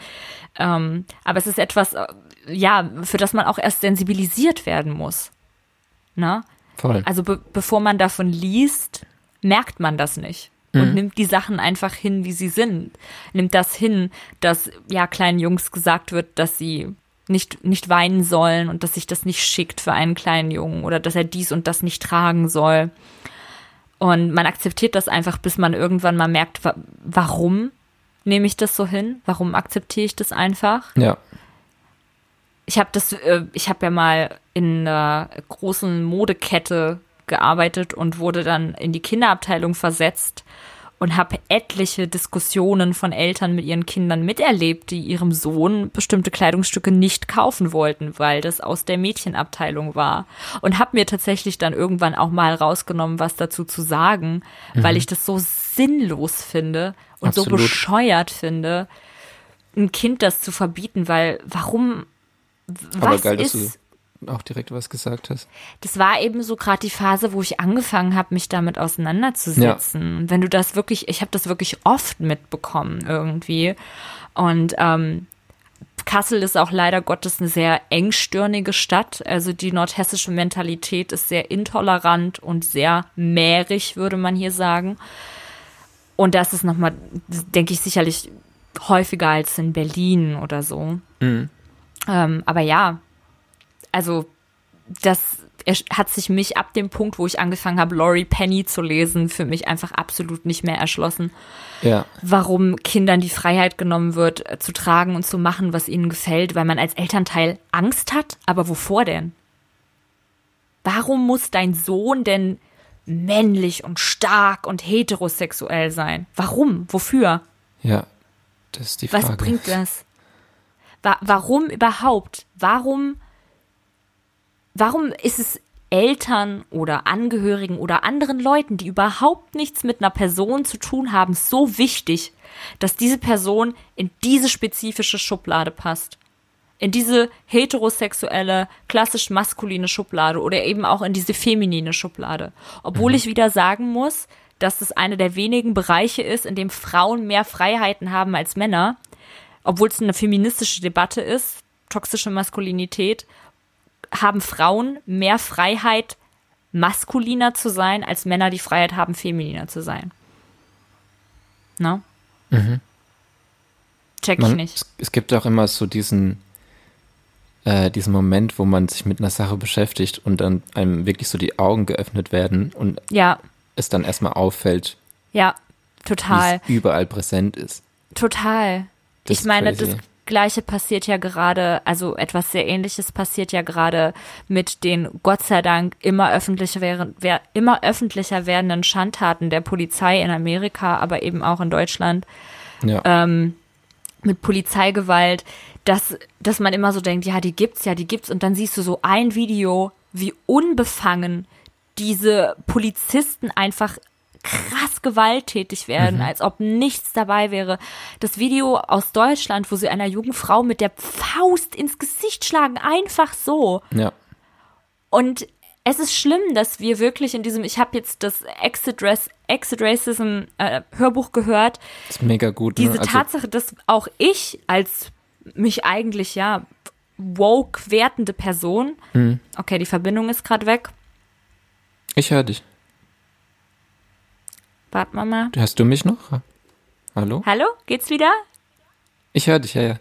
Ähm, aber es ist etwas, äh, ja, für das man auch erst sensibilisiert werden muss. Ne? Voll. Also be bevor man davon liest, merkt man das nicht. Und mhm. nimmt die Sachen einfach hin, wie sie sind. Nimmt das hin, dass ja kleinen Jungs gesagt wird, dass sie nicht, nicht weinen sollen und dass sich das nicht schickt für einen kleinen Jungen oder dass er dies und das nicht tragen soll. Und man akzeptiert das einfach, bis man irgendwann mal merkt, wa warum nehme ich das so hin? Warum akzeptiere ich das einfach? Ja. Ich habe das, äh, ich habe ja mal in einer großen Modekette gearbeitet und wurde dann in die Kinderabteilung versetzt und habe etliche Diskussionen von Eltern mit ihren Kindern miterlebt, die ihrem Sohn bestimmte Kleidungsstücke nicht kaufen wollten, weil das aus der Mädchenabteilung war. Und habe mir tatsächlich dann irgendwann auch mal rausgenommen, was dazu zu sagen, mhm. weil ich das so sinnlos finde und Absolut. so bescheuert finde, ein Kind das zu verbieten, weil warum was geil, ist auch direkt was gesagt hast. Das war eben so gerade die Phase, wo ich angefangen habe, mich damit auseinanderzusetzen. Ja. Und wenn du das wirklich, ich habe das wirklich oft mitbekommen irgendwie. Und ähm, Kassel ist auch leider Gottes eine sehr engstirnige Stadt. Also die nordhessische Mentalität ist sehr intolerant und sehr mehrig, würde man hier sagen. Und das ist nochmal, denke ich, sicherlich häufiger als in Berlin oder so. Mhm. Ähm, aber ja, also das hat sich mich ab dem Punkt, wo ich angefangen habe, Laurie Penny zu lesen, für mich einfach absolut nicht mehr erschlossen. Ja. Warum Kindern die Freiheit genommen wird, äh, zu tragen und zu machen, was ihnen gefällt, weil man als Elternteil Angst hat. Aber wovor denn? Warum muss dein Sohn denn männlich und stark und heterosexuell sein? Warum? Wofür? Ja, das ist die Frage. Was bringt das? Wa warum überhaupt? Warum Warum ist es Eltern oder Angehörigen oder anderen Leuten, die überhaupt nichts mit einer Person zu tun haben, so wichtig, dass diese Person in diese spezifische Schublade passt? In diese heterosexuelle, klassisch maskuline Schublade oder eben auch in diese feminine Schublade. Obwohl mhm. ich wieder sagen muss, dass es eine der wenigen Bereiche ist, in dem Frauen mehr Freiheiten haben als Männer, obwohl es eine feministische Debatte ist, toxische Maskulinität haben Frauen mehr Freiheit, maskuliner zu sein, als Männer die Freiheit haben, femininer zu sein. Ne? Mhm. Check ich nicht. Es, gibt auch immer so diesen, äh, diesen Moment, wo man sich mit einer Sache beschäftigt und dann einem wirklich so die Augen geöffnet werden und ja. es dann erstmal auffällt. Ja, total. Wie es überall präsent ist. Total. Das ich meine, das Gleiche passiert ja gerade, also etwas sehr Ähnliches passiert ja gerade mit den Gott sei Dank immer öffentlicher, wären, immer öffentlicher werdenden Schandtaten der Polizei in Amerika, aber eben auch in Deutschland. Ja. Ähm, mit Polizeigewalt, dass, dass man immer so denkt, ja, die gibt's, ja, die gibt's. Und dann siehst du so ein Video, wie unbefangen diese Polizisten einfach krass gewalttätig werden, mhm. als ob nichts dabei wäre. Das Video aus Deutschland, wo sie einer jungen Frau mit der Faust ins Gesicht schlagen, einfach so. Ja. Und es ist schlimm, dass wir wirklich in diesem, ich habe jetzt das Exit, Race, Exit Racism äh, Hörbuch gehört. Das ist mega gut. Ne? Diese also Tatsache, dass auch ich als mich eigentlich ja woke wertende Person, mhm. okay, die Verbindung ist gerade weg. Ich höre dich. Warte mal mal. Hörst du mich noch? Hallo? Hallo? Geht's wieder? Ich höre dich, ja, ja.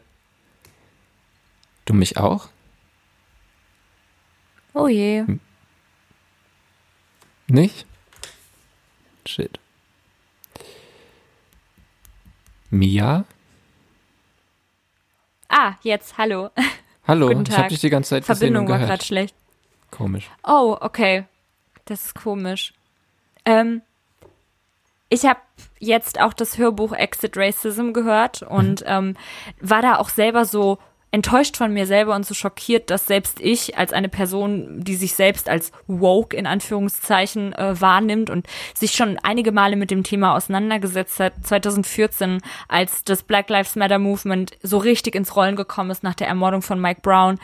Du mich auch? Oh je. Hm. Nicht? Shit. Mia? Ah, jetzt, hallo. Hallo, ich habe dich die ganze Zeit Verbindung gesehen und war gerade schlecht. Komisch. Oh, okay. Das ist komisch. Ähm, ich habe jetzt auch das Hörbuch Exit Racism gehört und mhm. ähm, war da auch selber so enttäuscht von mir selber und so schockiert, dass selbst ich als eine Person, die sich selbst als woke in Anführungszeichen äh, wahrnimmt und sich schon einige Male mit dem Thema auseinandergesetzt hat, 2014, als das Black Lives Matter Movement so richtig ins Rollen gekommen ist nach der Ermordung von Mike Brown,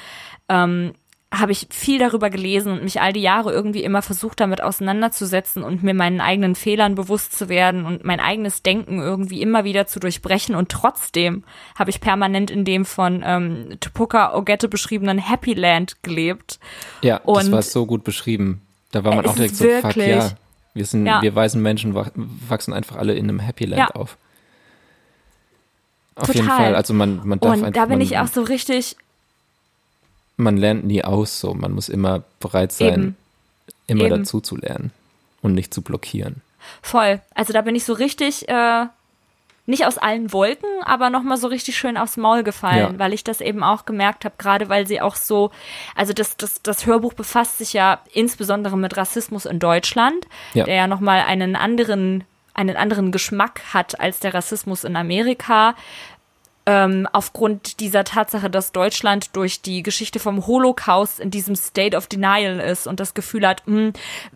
ähm, habe ich viel darüber gelesen und mich all die Jahre irgendwie immer versucht, damit auseinanderzusetzen und mir meinen eigenen Fehlern bewusst zu werden und mein eigenes Denken irgendwie immer wieder zu durchbrechen. Und trotzdem habe ich permanent in dem von ähm, Tupuka Ogette beschriebenen Happy Land gelebt. Ja, und das war so gut beschrieben. Da war man auch direkt so, fuck ja, wir sind, ja. wir weißen Menschen wachsen einfach alle in einem Happy Land ja. auf. Auf Total. jeden Fall. Also man, man darf Und einfach, da bin man, ich auch so richtig, man lernt nie aus, so. Man muss immer bereit sein, Eben. immer Eben. dazu zu lernen und nicht zu blockieren. Voll. Also da bin ich so richtig, äh, nicht aus allen Wolken, aber nochmal so richtig schön aufs Maul gefallen, ja. weil ich das eben auch gemerkt habe, gerade weil sie auch so, also das, das, das Hörbuch befasst sich ja insbesondere mit Rassismus in Deutschland, ja. der ja nochmal einen anderen einen anderen Geschmack hat als der Rassismus in Amerika ähm, aufgrund dieser Tatsache, dass Deutschland durch die Geschichte vom Holocaust in diesem State of Denial ist und das Gefühl hat, mh, hm,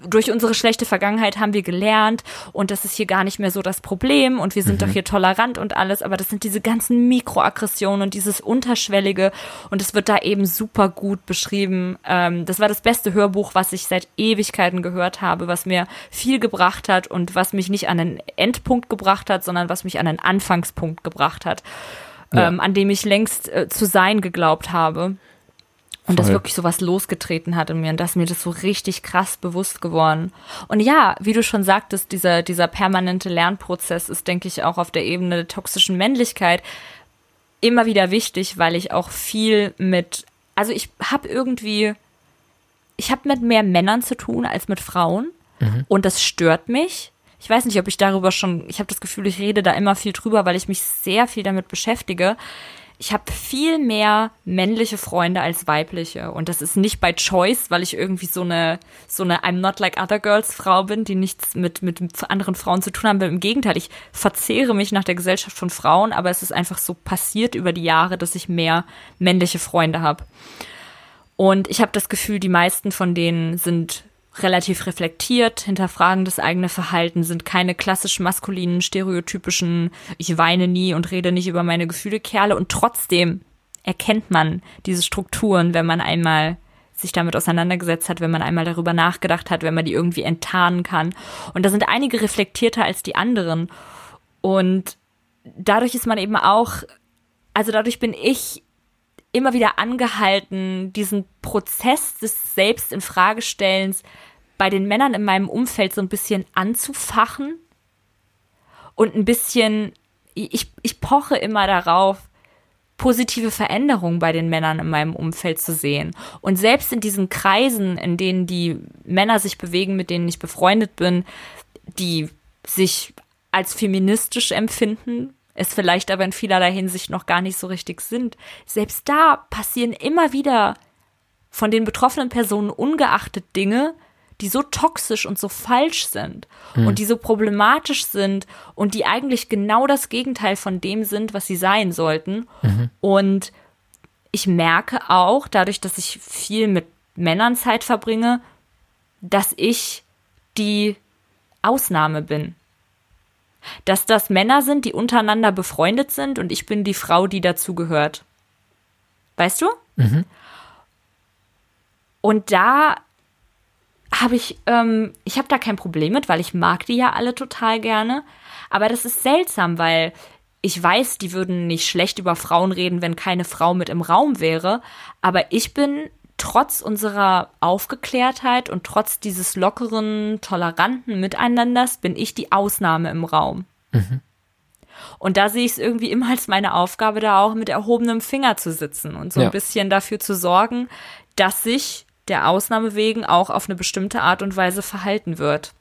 durch unsere schlechte Vergangenheit haben wir gelernt und das ist hier gar nicht mehr so das Problem und wir sind mhm. doch hier tolerant und alles, aber das sind diese ganzen Mikroaggressionen und dieses Unterschwellige und es wird da eben super gut beschrieben. Ähm, das war das beste Hörbuch, was ich seit Ewigkeiten gehört habe, was mir viel gebracht hat und was mich nicht an einen Endpunkt gebracht hat, sondern was mich an einen Anfangspunkt gebracht hat ja. ähm, an dem ich längst äh, zu sein geglaubt habe. Und Voll. das wirklich so was losgetreten hat in mir und das mir das so richtig krass bewusst geworden. Und ja, wie du schon sagtest, dieser, dieser permanente Lernprozess ist, denke ich, auch auf der Ebene der toxischen Männlichkeit immer wieder wichtig, weil ich auch viel mit, also ich habe irgendwie, ich habe mit mehr Männern zu tun als mit Frauen mhm. und das stört mich ich weiß nicht, ob ich darüber schon, ich habe das Gefühl, ich rede da immer viel drüber, weil ich mich sehr viel damit beschäftige. Ich habe viel mehr männliche Freunde als weibliche und das ist nicht by choice, weil ich irgendwie so eine so eine I'm not like other girls Frau bin, die nichts mit mit anderen Frauen zu tun haben. Im Gegenteil, ich verzehre mich nach der Gesellschaft von Frauen, aber es ist einfach so passiert über die Jahre, dass ich mehr männliche Freunde habe. Und ich habe das Gefühl, die meisten von denen sind relativ reflektiert, hinterfragen das eigene Verhalten, sind keine klassisch maskulinen, stereotypischen, ich weine nie und rede nicht über meine Gefühle Kerle und trotzdem erkennt man diese Strukturen, wenn man einmal sich damit auseinandergesetzt hat, wenn man einmal darüber nachgedacht hat, wenn man die irgendwie enttarnen kann. Und da sind einige reflektierter als die anderen. Und dadurch ist man eben auch, also dadurch bin ich immer wieder angehalten, diesen Prozess des Selbst in Fragestellens bei den Männern in meinem Umfeld so ein bisschen anzufachen und ein bisschen, ich, ich poche immer darauf, positive Veränderungen bei den Männern in meinem Umfeld zu sehen. Und selbst in diesen Kreisen, in denen die Männer sich bewegen, mit denen ich befreundet bin, die sich als feministisch empfinden, es vielleicht aber in vielerlei Hinsicht noch gar nicht so richtig sind, selbst da passieren immer wieder von den betroffenen Personen ungeachtet Dinge, die so toxisch und so falsch sind hm. und die so problematisch sind und die eigentlich genau das Gegenteil von dem sind, was sie sein sollten. Mhm. Und ich merke auch, dadurch, dass ich viel mit Männern Zeit verbringe, dass ich die Ausnahme bin. Dass das Männer sind, die untereinander befreundet sind und ich bin die Frau, die dazugehört. Weißt du? Mhm. Und da habe ich, ähm, ich habe da kein Problem mit, weil ich mag die ja alle total gerne. Aber das ist seltsam, weil ich weiß, die würden nicht schlecht über Frauen reden, wenn keine Frau mit im Raum wäre. Aber ich bin trotz unserer Aufgeklärtheit und trotz dieses lockeren, toleranten Miteinanders, bin ich die Ausnahme im Raum. Mhm. Und da sehe ich es irgendwie immer als meine Aufgabe, da auch mit erhobenem Finger zu sitzen und so ja. ein bisschen dafür zu sorgen, dass sich der Ausnahme wegen auch auf eine bestimmte Art und Weise verhalten wird.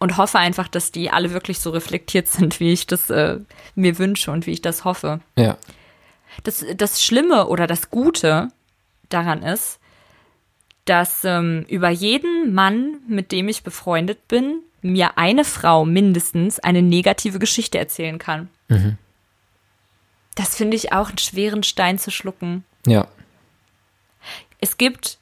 Und hoffe einfach, dass die alle wirklich so reflektiert sind, wie ich das äh, mir wünsche und wie ich das hoffe. Ja. Das, das Schlimme oder das Gute daran ist, dass ähm, über jeden Mann, mit dem ich befreundet bin, mir eine Frau mindestens eine negative Geschichte erzählen kann. Mhm. Das finde ich auch einen schweren Stein zu schlucken. Ja. Es gibt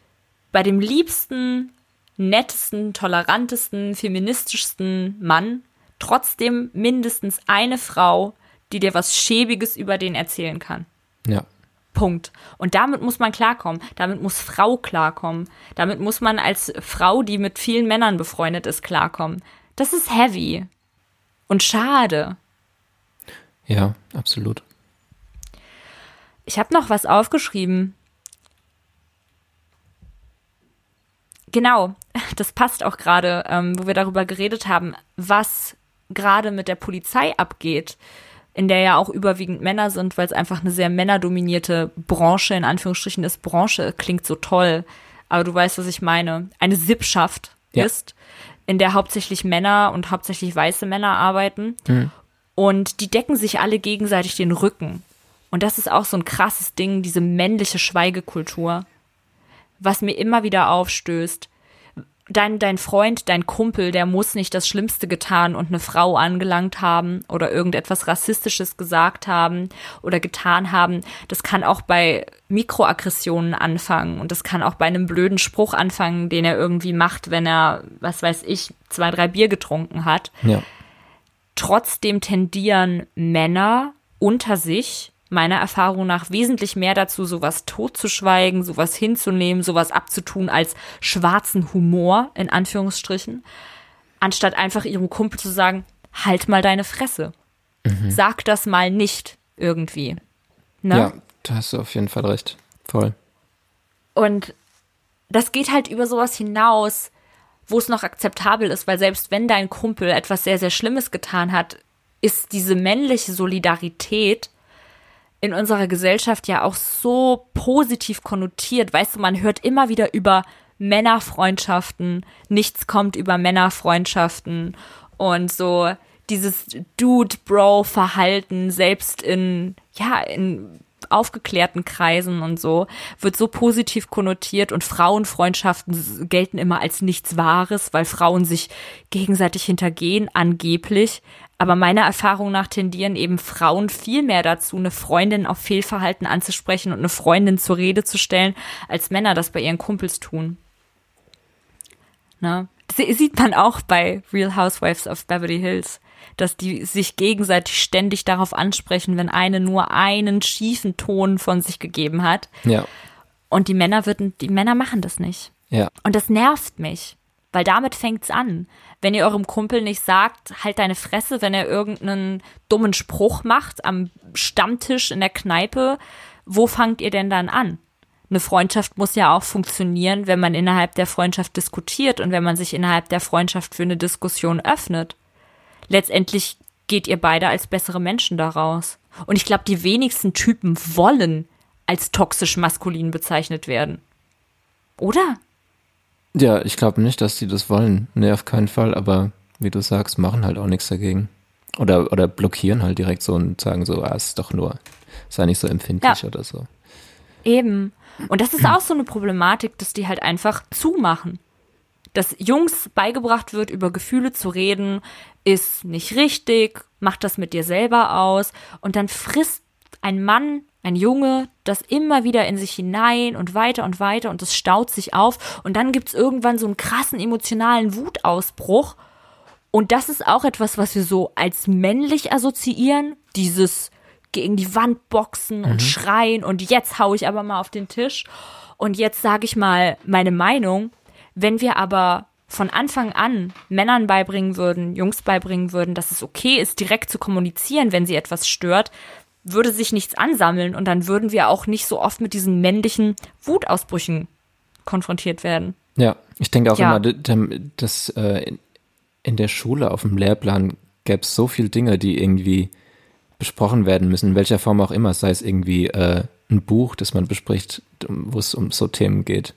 bei dem liebsten, nettesten, tolerantesten, feministischsten Mann trotzdem mindestens eine Frau, die dir was Schäbiges über den erzählen kann. Ja. Punkt. Und damit muss man klarkommen. Damit muss Frau klarkommen. Damit muss man als Frau, die mit vielen Männern befreundet ist, klarkommen. Das ist heavy. Und schade. Ja, absolut. Ich habe noch was aufgeschrieben. Genau, das passt auch gerade, ähm, wo wir darüber geredet haben, was gerade mit der Polizei abgeht in der ja auch überwiegend Männer sind, weil es einfach eine sehr männerdominierte Branche, in Anführungsstrichen ist. Branche klingt so toll, aber du weißt, was ich meine. Eine Sippschaft ja. ist, in der hauptsächlich Männer und hauptsächlich weiße Männer arbeiten. Mhm. Und die decken sich alle gegenseitig den Rücken. Und das ist auch so ein krasses Ding, diese männliche Schweigekultur, was mir immer wieder aufstößt dein, dein Freund, dein Kumpel, der muss nicht das Schlimmste getan und eine Frau angelangt haben oder irgendetwas Rassistisches gesagt haben oder getan haben. Das kann auch bei Mikroaggressionen anfangen und das kann auch bei einem blöden Spruch anfangen, den er irgendwie macht, wenn er, was weiß ich, zwei, drei Bier getrunken hat. Ja. Trotzdem tendieren Männer unter sich meiner Erfahrung nach wesentlich mehr dazu, sowas totzuschweigen, sowas hinzunehmen, sowas abzutun als schwarzen Humor, in Anführungsstrichen, anstatt einfach ihrem Kumpel zu sagen, halt mal deine Fresse. Mhm. Sag das mal nicht irgendwie. Ne? Ja, da hast du auf jeden Fall recht. Voll. Und das geht halt über sowas hinaus, wo es noch akzeptabel ist, weil selbst wenn dein Kumpel etwas sehr, sehr Schlimmes getan hat, ist diese männliche Solidarität in unserer Gesellschaft ja auch so positiv konnotiert. Weißt du, man hört immer wieder über Männerfreundschaften, nichts kommt über Männerfreundschaften und so dieses Dude-Bro-Verhalten, selbst in, ja, in aufgeklärten Kreisen und so, wird so positiv konnotiert und Frauenfreundschaften gelten immer als nichts Wahres, weil Frauen sich gegenseitig hintergehen, angeblich. Aber meiner Erfahrung nach tendieren eben Frauen viel mehr dazu, eine Freundin auf Fehlverhalten anzusprechen und eine Freundin zur Rede zu stellen, als Männer das bei ihren Kumpels tun. Na? Das sieht man auch bei Real Housewives of Beverly Hills, dass die sich gegenseitig ständig darauf ansprechen, wenn eine nur einen schiefen Ton von sich gegeben hat. Ja. Und die Männer würden, die Männer machen das nicht. Ja. Und das nervt mich. Weil damit fängt's an. Wenn ihr eurem Kumpel nicht sagt, halt deine Fresse, wenn er irgendeinen dummen Spruch macht am Stammtisch in der Kneipe, wo fangt ihr denn dann an? Eine Freundschaft muss ja auch funktionieren, wenn man innerhalb der Freundschaft diskutiert und wenn man sich innerhalb der Freundschaft für eine Diskussion öffnet. Letztendlich geht ihr beide als bessere Menschen daraus. Und ich glaube, die wenigsten Typen wollen als toxisch maskulin bezeichnet werden. Oder? Ja, ich glaube nicht, dass die das wollen. Nee, auf keinen Fall, aber wie du sagst, machen halt auch nichts dagegen. Oder, oder blockieren halt direkt so und sagen so, ah, ist doch nur, sei nicht so empfindlich ja. oder so. Eben. Und das ist auch so eine Problematik, dass die halt einfach zumachen. Dass Jungs beigebracht wird, über Gefühle zu reden, ist nicht richtig, macht das mit dir selber aus. Und dann frisst ein Mann ein Junge, das immer wieder in sich hinein und weiter und weiter und es staut sich auf und dann gibt es irgendwann so einen krassen emotionalen Wutausbruch und das ist auch etwas, was wir so als männlich assoziieren, dieses gegen die Wand boxen und mhm. schreien und jetzt hau ich aber mal auf den Tisch und jetzt sage ich mal meine Meinung. Wenn wir aber von Anfang an Männern beibringen würden, Jungs beibringen würden, dass es okay ist, direkt zu kommunizieren, wenn sie etwas stört, würde sich nichts ansammeln und dann würden wir auch nicht so oft mit diesen männlichen Wutausbrüchen konfrontiert werden. Ja, ich denke auch ja. immer, dass äh, in der Schule auf dem Lehrplan gäbe es so viele Dinge, die irgendwie besprochen werden müssen, in welcher Form auch immer, sei es irgendwie äh, ein Buch, das man bespricht, wo es um so Themen geht.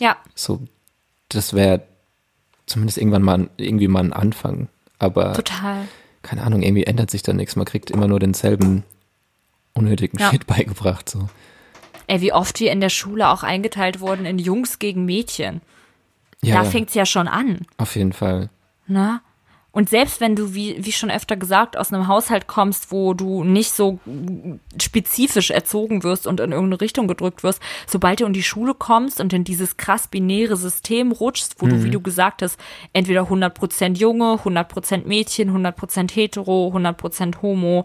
Ja. So, das wäre zumindest irgendwann mal irgendwie mal ein Anfang. Aber total. Keine Ahnung, irgendwie ändert sich da nichts. Man kriegt immer nur denselben unnötigen ja. Shit beigebracht. So. Ey, wie oft wir in der Schule auch eingeteilt wurden in Jungs gegen Mädchen. Ja, da fängt's ja schon an. Auf jeden Fall. Na? Und selbst wenn du, wie, wie schon öfter gesagt, aus einem Haushalt kommst, wo du nicht so spezifisch erzogen wirst und in irgendeine Richtung gedrückt wirst, sobald du in die Schule kommst und in dieses krass binäre System rutschst, wo mhm. du, wie du gesagt hast, entweder 100% Junge, 100% Mädchen, 100% hetero, 100% homo,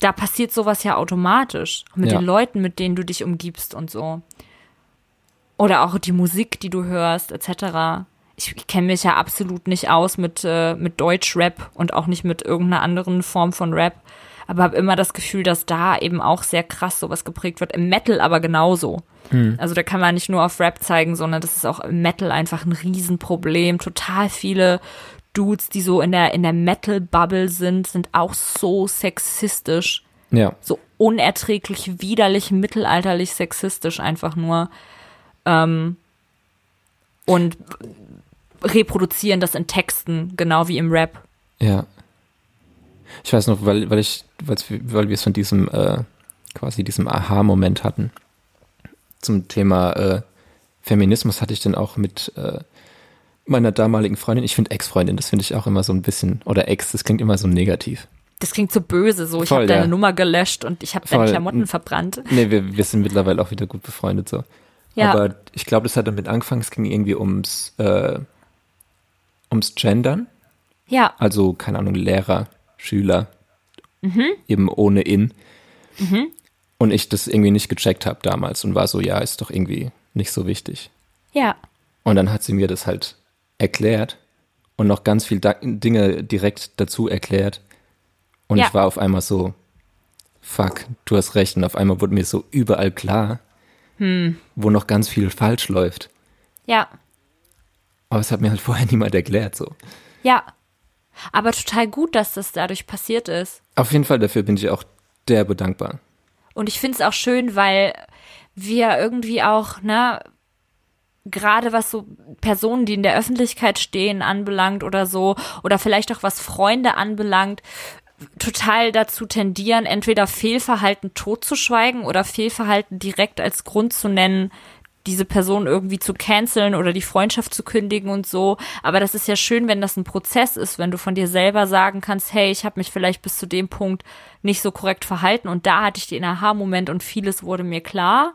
da passiert sowas ja automatisch. Mit ja. den Leuten, mit denen du dich umgibst und so. Oder auch die Musik, die du hörst, etc ich, ich kenne mich ja absolut nicht aus mit, äh, mit Deutschrap und auch nicht mit irgendeiner anderen Form von Rap. Aber habe immer das Gefühl, dass da eben auch sehr krass sowas geprägt wird. Im Metal aber genauso. Mhm. Also da kann man nicht nur auf Rap zeigen, sondern das ist auch im Metal einfach ein Riesenproblem. Total viele Dudes, die so in der, in der Metal-Bubble sind, sind auch so sexistisch. Ja. So unerträglich, widerlich, mittelalterlich sexistisch einfach nur. Ähm, und reproduzieren das in Texten, genau wie im Rap. Ja. Ich weiß noch, weil, weil ich, weil wir es von diesem, äh, quasi diesem Aha-Moment hatten. Zum Thema äh, Feminismus hatte ich dann auch mit äh, meiner damaligen Freundin, ich finde Ex-Freundin, das finde ich auch immer so ein bisschen, oder Ex, das klingt immer so negativ. Das klingt so böse, so ich habe deine ja. Nummer gelöscht und ich habe deine Klamotten verbrannt. Nee, wir, wir sind mittlerweile auch wieder gut befreundet so. Ja. Aber ich glaube, das hat damit angefangen, es ging irgendwie ums äh, ums Gendern. Ja. Also, keine Ahnung, Lehrer, Schüler, mhm. eben ohne In. Mhm. Und ich das irgendwie nicht gecheckt habe damals und war so, ja, ist doch irgendwie nicht so wichtig. Ja. Und dann hat sie mir das halt erklärt und noch ganz viele Dinge direkt dazu erklärt. Und ja. ich war auf einmal so, fuck, du hast recht. Und auf einmal wurde mir so überall klar, hm. wo noch ganz viel falsch läuft. Ja. Aber es hat mir halt vorher niemand erklärt, so. Ja. Aber total gut, dass das dadurch passiert ist. Auf jeden Fall, dafür bin ich auch derbe dankbar. Und ich finde es auch schön, weil wir irgendwie auch, ne, gerade was so Personen, die in der Öffentlichkeit stehen, anbelangt oder so, oder vielleicht auch was Freunde anbelangt, total dazu tendieren, entweder Fehlverhalten totzuschweigen oder Fehlverhalten direkt als Grund zu nennen, diese Person irgendwie zu canceln oder die Freundschaft zu kündigen und so. Aber das ist ja schön, wenn das ein Prozess ist, wenn du von dir selber sagen kannst, hey, ich habe mich vielleicht bis zu dem Punkt nicht so korrekt verhalten und da hatte ich den Aha-Moment und vieles wurde mir klar.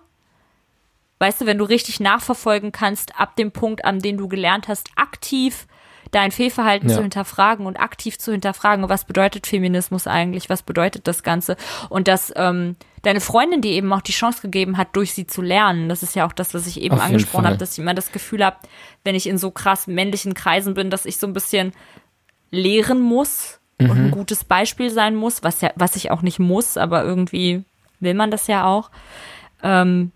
Weißt du, wenn du richtig nachverfolgen kannst, ab dem Punkt, an dem du gelernt hast, aktiv dein Fehlverhalten ja. zu hinterfragen und aktiv zu hinterfragen, was bedeutet Feminismus eigentlich, was bedeutet das Ganze und dass ähm, deine Freundin dir eben auch die Chance gegeben hat, durch sie zu lernen. Das ist ja auch das, was ich eben Auf angesprochen habe, dass ich immer das Gefühl habe, wenn ich in so krass männlichen Kreisen bin, dass ich so ein bisschen lehren muss mhm. und ein mhm. gutes Beispiel sein muss, was ja, was ich auch nicht muss, aber irgendwie will man das ja auch. Ähm,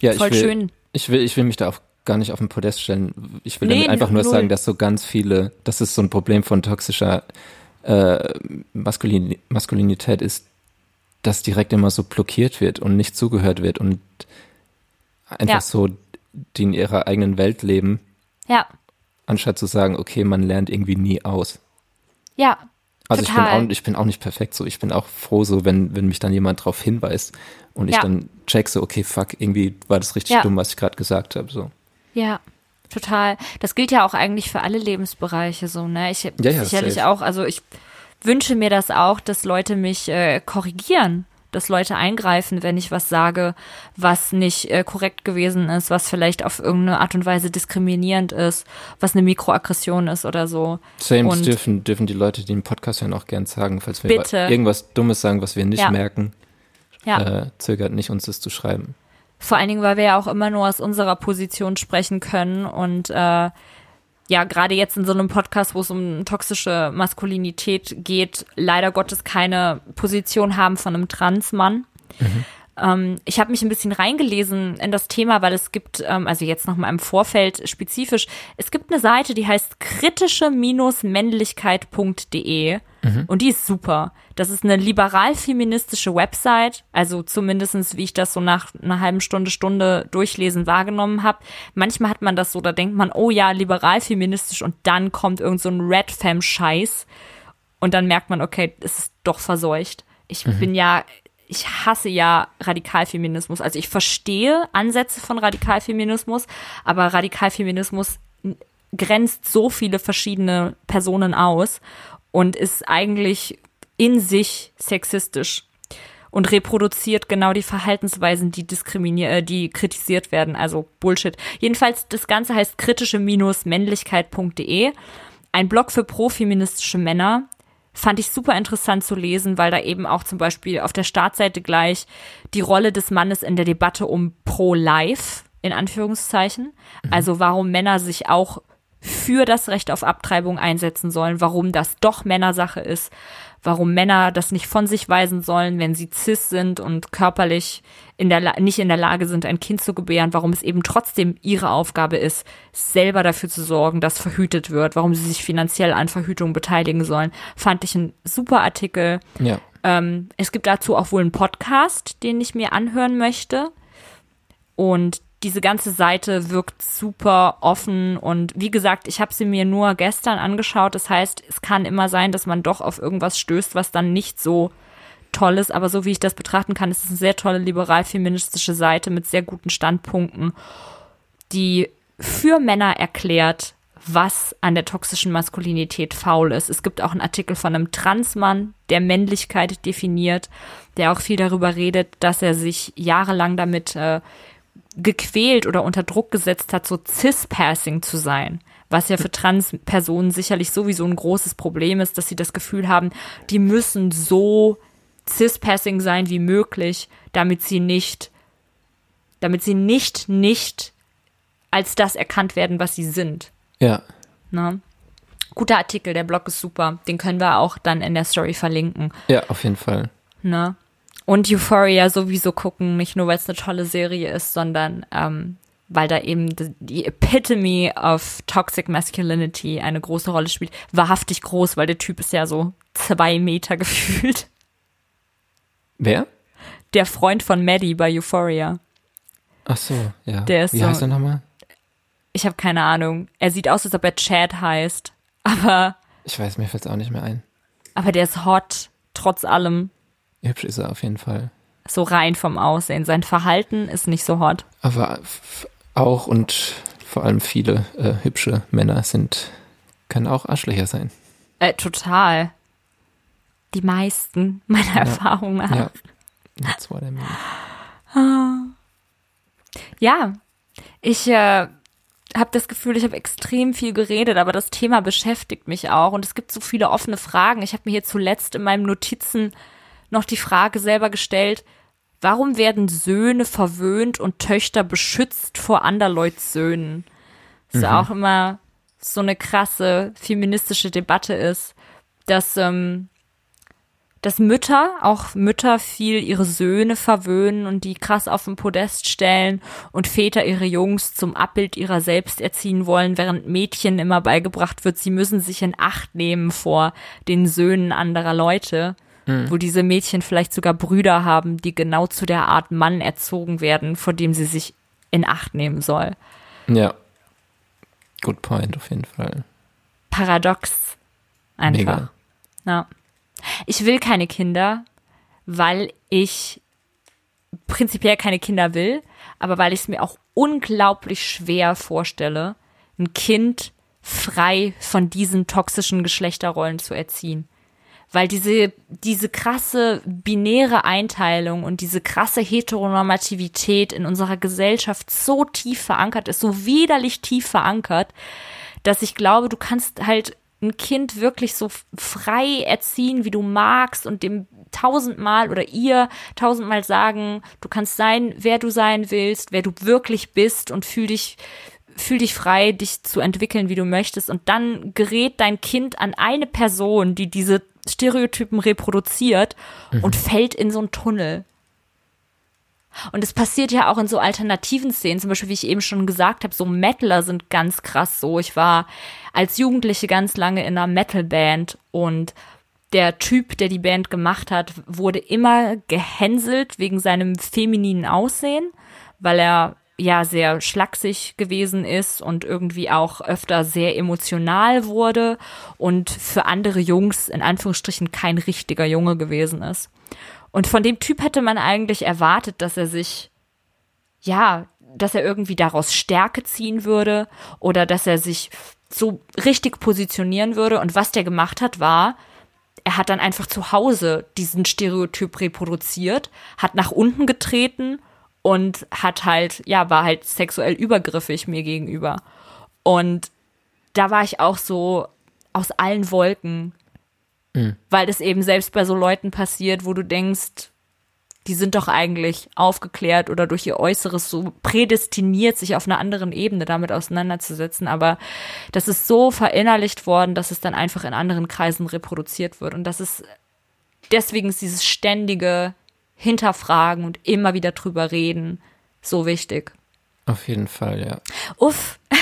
ja, voll ich will, schön. Ich will, ich will mich da auf gar nicht auf den Podest stellen. Ich will nee, damit einfach nur null. sagen, dass so ganz viele, dass es so ein Problem von toxischer äh, Maskulin Maskulinität ist, dass direkt immer so blockiert wird und nicht zugehört wird und einfach ja. so die in ihrer eigenen Welt leben. Ja. Anstatt zu sagen, okay, man lernt irgendwie nie aus. Ja. Also ich bin, auch, ich bin auch nicht perfekt so. Ich bin auch froh so, wenn, wenn mich dann jemand darauf hinweist und ich ja. dann check so, okay, fuck, irgendwie war das richtig ja. dumm, was ich gerade gesagt habe. So. Ja, total. Das gilt ja auch eigentlich für alle Lebensbereiche so, ne? Ich ja, ja, sicherlich safe. auch, also ich wünsche mir das auch, dass Leute mich äh, korrigieren, dass Leute eingreifen, wenn ich was sage, was nicht äh, korrekt gewesen ist, was vielleicht auf irgendeine Art und Weise diskriminierend ist, was eine Mikroaggression ist oder so. Same, und dürfen, dürfen die Leute, die im Podcast ja auch gern sagen, falls wir irgendwas Dummes sagen, was wir nicht ja. merken, ja. Äh, zögert nicht, uns das zu schreiben. Vor allen Dingen, weil wir ja auch immer nur aus unserer Position sprechen können und äh, ja, gerade jetzt in so einem Podcast, wo es um toxische Maskulinität geht, leider Gottes keine Position haben von einem Transmann. Mhm. Ähm, ich habe mich ein bisschen reingelesen in das Thema, weil es gibt, ähm, also jetzt nochmal im Vorfeld spezifisch, es gibt eine Seite, die heißt kritische-männlichkeit.de mhm. und die ist super. Das ist eine liberal-feministische Website, also zumindestens wie ich das so nach einer halben Stunde, Stunde durchlesen wahrgenommen habe. Manchmal hat man das so, da denkt man, oh ja, liberal-feministisch und dann kommt irgend so ein Red Fam-Scheiß und dann merkt man, okay, es ist doch verseucht. Ich mhm. bin ja ich hasse ja Radikalfeminismus. Also ich verstehe Ansätze von Radikalfeminismus, aber Radikalfeminismus grenzt so viele verschiedene Personen aus und ist eigentlich in sich sexistisch und reproduziert genau die Verhaltensweisen, die diskriminiert, äh, die kritisiert werden. Also Bullshit. Jedenfalls, das Ganze heißt kritische-männlichkeit.de. Ein Blog für profeministische Männer. Fand ich super interessant zu lesen, weil da eben auch zum Beispiel auf der Startseite gleich die Rolle des Mannes in der Debatte um Pro-Life, in Anführungszeichen. Mhm. Also warum Männer sich auch für das Recht auf Abtreibung einsetzen sollen, warum das doch Männersache ist, warum Männer das nicht von sich weisen sollen, wenn sie cis sind und körperlich in der, nicht in der Lage sind, ein Kind zu gebären, warum es eben trotzdem ihre Aufgabe ist, selber dafür zu sorgen, dass verhütet wird, warum sie sich finanziell an Verhütung beteiligen sollen, fand ich ein super Artikel. Ja. Ähm, es gibt dazu auch wohl einen Podcast, den ich mir anhören möchte. Und diese ganze Seite wirkt super offen und wie gesagt, ich habe sie mir nur gestern angeschaut. Das heißt, es kann immer sein, dass man doch auf irgendwas stößt, was dann nicht so toll ist. Aber so wie ich das betrachten kann, ist es eine sehr tolle liberal-feministische Seite mit sehr guten Standpunkten, die für Männer erklärt, was an der toxischen Maskulinität faul ist. Es gibt auch einen Artikel von einem Transmann, der Männlichkeit definiert, der auch viel darüber redet, dass er sich jahrelang damit äh, gequält oder unter Druck gesetzt hat, so cis-passing zu sein. Was ja für Trans-Personen sicherlich sowieso ein großes Problem ist, dass sie das Gefühl haben, die müssen so cis-passing sein wie möglich, damit sie nicht, damit sie nicht, nicht als das erkannt werden, was sie sind. Ja. Na? Guter Artikel, der Blog ist super. Den können wir auch dann in der Story verlinken. Ja, auf jeden Fall. Na? Und Euphoria sowieso gucken, nicht nur weil es eine tolle Serie ist, sondern ähm, weil da eben die Epitome of Toxic Masculinity eine große Rolle spielt. Wahrhaftig groß, weil der Typ ist ja so zwei Meter gefühlt. Wer? Der Freund von Maddie bei Euphoria. Ach so, ja. Der ist Wie so, heißt er nochmal? Ich habe keine Ahnung. Er sieht aus, als ob er Chad heißt. Aber. Ich weiß, mir fällt es auch nicht mehr ein. Aber der ist hot, trotz allem. Hübsch ist er auf jeden Fall. So rein vom Aussehen. Sein Verhalten ist nicht so hot. Aber auch und vor allem viele äh, hübsche Männer sind, können auch Arschlöcher sein. Äh, total. Die meisten meiner ja. Erfahrungen nach. Ja. That's what I mean. Ja, ich äh, habe das Gefühl, ich habe extrem viel geredet, aber das Thema beschäftigt mich auch und es gibt so viele offene Fragen. Ich habe mir hier zuletzt in meinem Notizen noch die Frage selber gestellt, warum werden Söhne verwöhnt und Töchter beschützt vor anderleuts Söhnen? Das mhm. auch immer so eine krasse feministische Debatte ist, dass, ähm, dass Mütter, auch Mütter viel ihre Söhne verwöhnen und die krass auf den Podest stellen und Väter ihre Jungs zum Abbild ihrer selbst erziehen wollen, während Mädchen immer beigebracht wird, sie müssen sich in Acht nehmen vor den Söhnen anderer Leute mhm. wo diese Mädchen vielleicht sogar Brüder haben, die genau zu der Art Mann erzogen werden, vor dem sie sich in Acht nehmen soll. Ja. Good point, auf jeden Fall. Paradox. Einfach. Mega. Ja. Ich will keine Kinder, weil ich prinzipiell keine Kinder will, aber weil ich es mir auch unglaublich schwer vorstelle, ein Kind frei von diesen toxischen Geschlechterrollen zu erziehen weil diese, diese krasse binäre Einteilung und diese krasse Heteronormativität in unserer Gesellschaft so tief verankert ist, so widerlich tief verankert, dass ich glaube, du kannst halt ein Kind wirklich so frei erziehen, wie du magst und dem tausendmal oder ihr tausendmal sagen, du kannst sein, wer du sein willst, wer du wirklich bist und fühl dich, fühl dich frei, dich zu entwickeln, wie du möchtest. Und dann gerät dein Kind an eine Person, die diese Stereotypen reproduziert mhm. und fällt in so einen Tunnel. Und es passiert ja auch in so alternativen Szenen, zum Beispiel, wie ich eben schon gesagt habe, so Metaler sind ganz krass so. Ich war als Jugendliche ganz lange in einer Metalband und der Typ, der die Band gemacht hat, wurde immer gehänselt wegen seinem femininen Aussehen, weil er ja sehr schlaksig gewesen ist und irgendwie auch öfter sehr emotional wurde und für andere Jungs in Anführungsstrichen kein richtiger Junge gewesen ist. Und von dem Typ hätte man eigentlich erwartet, dass er sich, ja, dass er irgendwie daraus Stärke ziehen würde oder dass er sich so richtig positionieren würde. Und was der gemacht hat, war, er hat dann einfach zu Hause diesen Stereotyp reproduziert, hat nach unten getreten und hat halt, ja, war halt sexuell übergriffig mir gegenüber. Und da war ich auch so aus allen Wolken, mhm. weil das eben selbst bei so Leuten passiert, wo du denkst, die sind doch eigentlich aufgeklärt oder durch ihr Äußeres so prädestiniert, sich auf einer anderen Ebene damit auseinanderzusetzen. Aber das ist so verinnerlicht worden, dass es dann einfach in anderen Kreisen reproduziert wird. Und das ist deswegen ist dieses ständige hinterfragen und immer wieder drüber reden so wichtig. Auf jeden Fall, ja. Uff.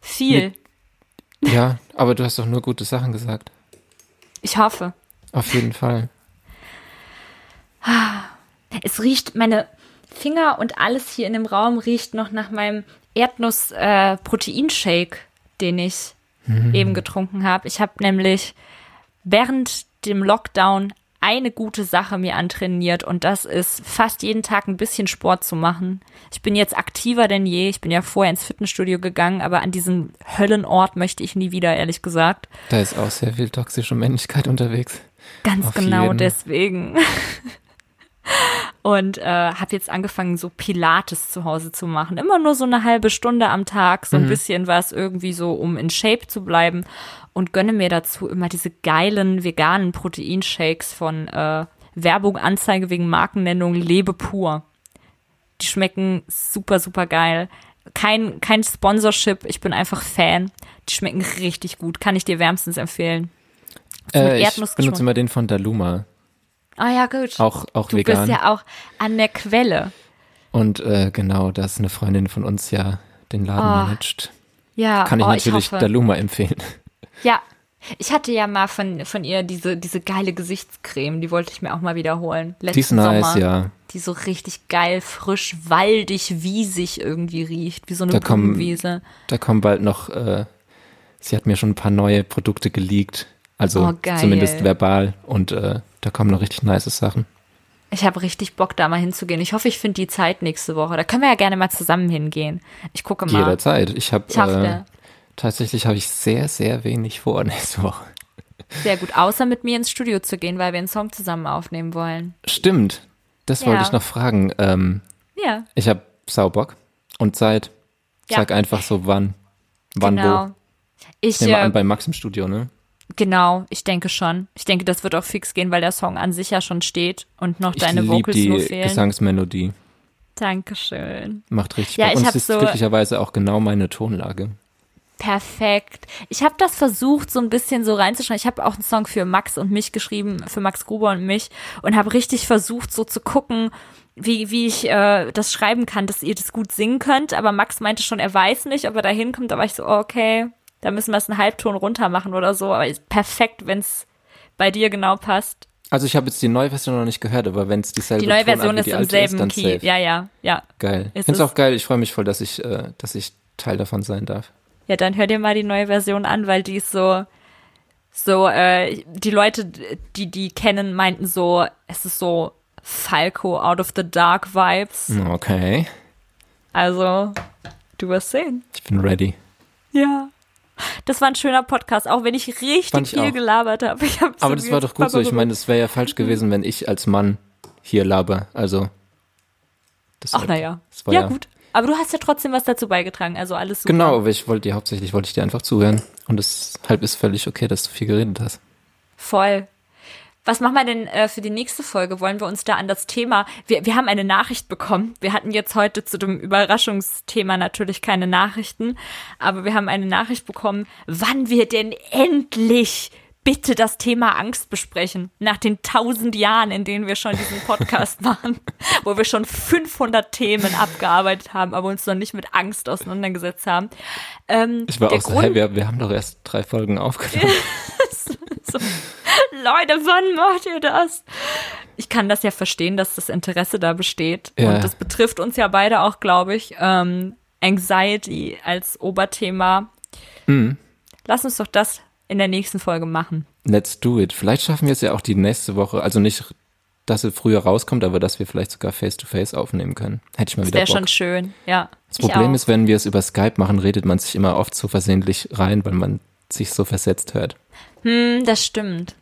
Viel. Mit, ja, aber du hast doch nur gute Sachen gesagt. Ich hoffe. Auf jeden Fall. Es riecht, meine Finger und alles hier in dem Raum riecht noch nach meinem Erdnuss-Proteinshake, äh, den ich mhm. eben getrunken habe. Ich habe nämlich während dem Lockdown eine gute Sache mir antrainiert und das ist fast jeden Tag ein bisschen Sport zu machen. Ich bin jetzt aktiver denn je. Ich bin ja vorher ins Fitnessstudio gegangen, aber an diesen Höllenort möchte ich nie wieder, ehrlich gesagt. Da ist auch sehr viel toxische Männlichkeit unterwegs. Ganz Auf genau jeden. deswegen. und äh, habe jetzt angefangen, so Pilates zu Hause zu machen. Immer nur so eine halbe Stunde am Tag, so ein mhm. bisschen was irgendwie so, um in Shape zu bleiben und gönne mir dazu immer diese geilen veganen Proteinshakes von äh, Werbung, Anzeige wegen Markennennung Lebe pur. Die schmecken super, super geil. Kein, kein Sponsorship, ich bin einfach Fan. Die schmecken richtig gut, kann ich dir wärmstens empfehlen. Äh, ich benutze immer den von Daluma. Ah ja, gut. Auch, auch du vegan. Du bist ja auch an der Quelle. Und äh, genau, da ist eine Freundin von uns ja den Laden oh. managt. Ja, kann ich oh, natürlich ich Daluma empfehlen. Ja, ich hatte ja mal von, von ihr diese, diese geile Gesichtscreme, die wollte ich mir auch mal wiederholen. Letzten die ist nice, Sommer, ja. Die so richtig geil, frisch, waldig, wiesig irgendwie riecht, wie so eine da Blumenwiese. Kommen, da kommen bald noch, äh, sie hat mir schon ein paar neue Produkte geleakt. Also oh, zumindest verbal und äh, da kommen noch richtig nice Sachen. Ich habe richtig Bock, da mal hinzugehen. Ich hoffe, ich finde die Zeit nächste Woche. Da können wir ja gerne mal zusammen hingehen. Ich gucke mal. Jederzeit. Ich habe äh, Tatsächlich habe ich sehr, sehr wenig vor nächste Woche. Sehr gut, außer mit mir ins Studio zu gehen, weil wir einen Song zusammen aufnehmen wollen. Stimmt, das ja. wollte ich noch fragen. Ähm, ja. Ich habe Saubock und Zeit. Sag ja. einfach so wann, wann genau. wo. Ich, ich nehme äh, an, bei Max im Studio, ne? Genau, ich denke schon. Ich denke, das wird auch fix gehen, weil der Song an sich ja schon steht und noch ich deine Vocals die nur fehlen. Gesangsmelodie. Dankeschön. Macht richtig ja, Bock. Und es ist so glücklicherweise auch genau meine Tonlage perfekt. Ich habe das versucht, so ein bisschen so reinzuschreiben. Ich habe auch einen Song für Max und mich geschrieben, für Max Gruber und mich und habe richtig versucht, so zu gucken, wie, wie ich äh, das schreiben kann, dass ihr das gut singen könnt. Aber Max meinte schon, er weiß nicht, ob er da hinkommt. Da war ich so, okay, da müssen wir es einen Halbton runter machen oder so. Aber perfekt, wenn es bei dir genau passt. Also ich habe jetzt die neue Version noch nicht gehört, aber wenn es dieselbe Die neue Version ist im selben ist, Key. Safe. Ja, ja, ja. Geil. Ich finde es auch geil. Ich freue mich voll, dass ich, äh, dass ich Teil davon sein darf. Ja, dann hör dir mal die neue Version an, weil die ist so, so, äh, die Leute, die die kennen, meinten so, es ist so Falco out of the dark Vibes. Okay. Also, du wirst sehen. Ich bin ready. Ja. Das war ein schöner Podcast, auch wenn ich richtig ich viel auch. gelabert habe. Aber das war doch gut so. Ich meine, es wäre ja falsch gewesen, wenn ich als Mann hier laber. Also. Ach, naja. Ja, ja, gut. Aber du hast ja trotzdem was dazu beigetragen, also alles super. Genau, aber ich wollte dir hauptsächlich wollte ich dir einfach zuhören und deshalb ist völlig okay, dass du viel geredet hast. Voll. Was machen wir denn äh, für die nächste Folge? Wollen wir uns da an das Thema? Wir, wir haben eine Nachricht bekommen. Wir hatten jetzt heute zu dem Überraschungsthema natürlich keine Nachrichten, aber wir haben eine Nachricht bekommen, wann wir denn endlich bitte das Thema Angst besprechen. Nach den tausend Jahren, in denen wir schon diesen Podcast machen, wo wir schon 500 Themen abgearbeitet haben, aber uns noch nicht mit Angst auseinandergesetzt haben. Ähm, ich war auch so, hey, wir, wir haben doch erst drei Folgen aufgenommen. so, Leute, wann macht ihr das? ich kann das ja verstehen, dass das Interesse da besteht. Ja. Und das betrifft uns ja beide auch, glaube ich. Ähm, Anxiety als Oberthema. Mhm. Lass uns doch das in der nächsten Folge machen. Let's do it. Vielleicht schaffen wir es ja auch die nächste Woche, also nicht, dass es früher rauskommt, aber dass wir vielleicht sogar face-to-face -face aufnehmen können. Hätte ich mal wieder Das wäre schon schön, ja. Das Problem ist, wenn wir es über Skype machen, redet man sich immer oft so versehentlich rein, weil man sich so versetzt hört. Hm, das stimmt.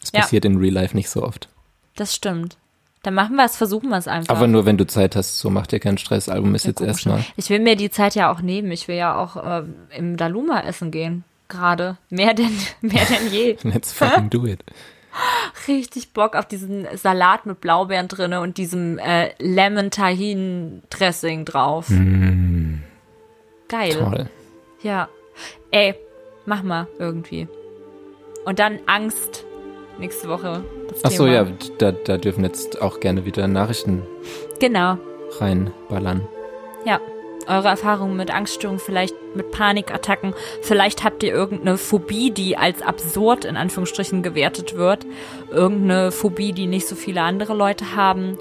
Das passiert ja. in Real Life nicht so oft. Das stimmt. Dann machen wir es, versuchen wir es einfach. Aber nur wenn du Zeit hast, so macht dir keinen Stress. Album ist ja, jetzt erstmal. Ich will mir die Zeit ja auch nehmen. Ich will ja auch äh, im Daluma essen gehen. Gerade. Mehr denn, mehr denn je. Let's fucking do it. Richtig Bock auf diesen Salat mit Blaubeeren drinne und diesem äh, Lemon Tahin Dressing drauf. Mm. Geil. Toll. Ja. Ey, mach mal irgendwie. Und dann Angst nächste Woche. Achso, ja, da, da dürfen jetzt auch gerne wieder Nachrichten genau. reinballern. Ja, eure Erfahrungen mit Angststörungen, vielleicht mit Panikattacken. Vielleicht habt ihr irgendeine Phobie, die als absurd in Anführungsstrichen gewertet wird. Irgendeine Phobie, die nicht so viele andere Leute haben.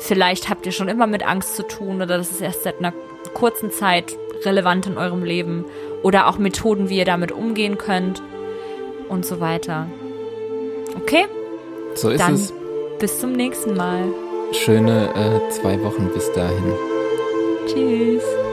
Vielleicht habt ihr schon immer mit Angst zu tun oder das ist erst seit einer kurzen Zeit relevant in eurem Leben. Oder auch Methoden, wie ihr damit umgehen könnt und so weiter. Okay? So ist Dann es. Bis zum nächsten Mal. Schöne äh, zwei Wochen bis dahin. Tschüss.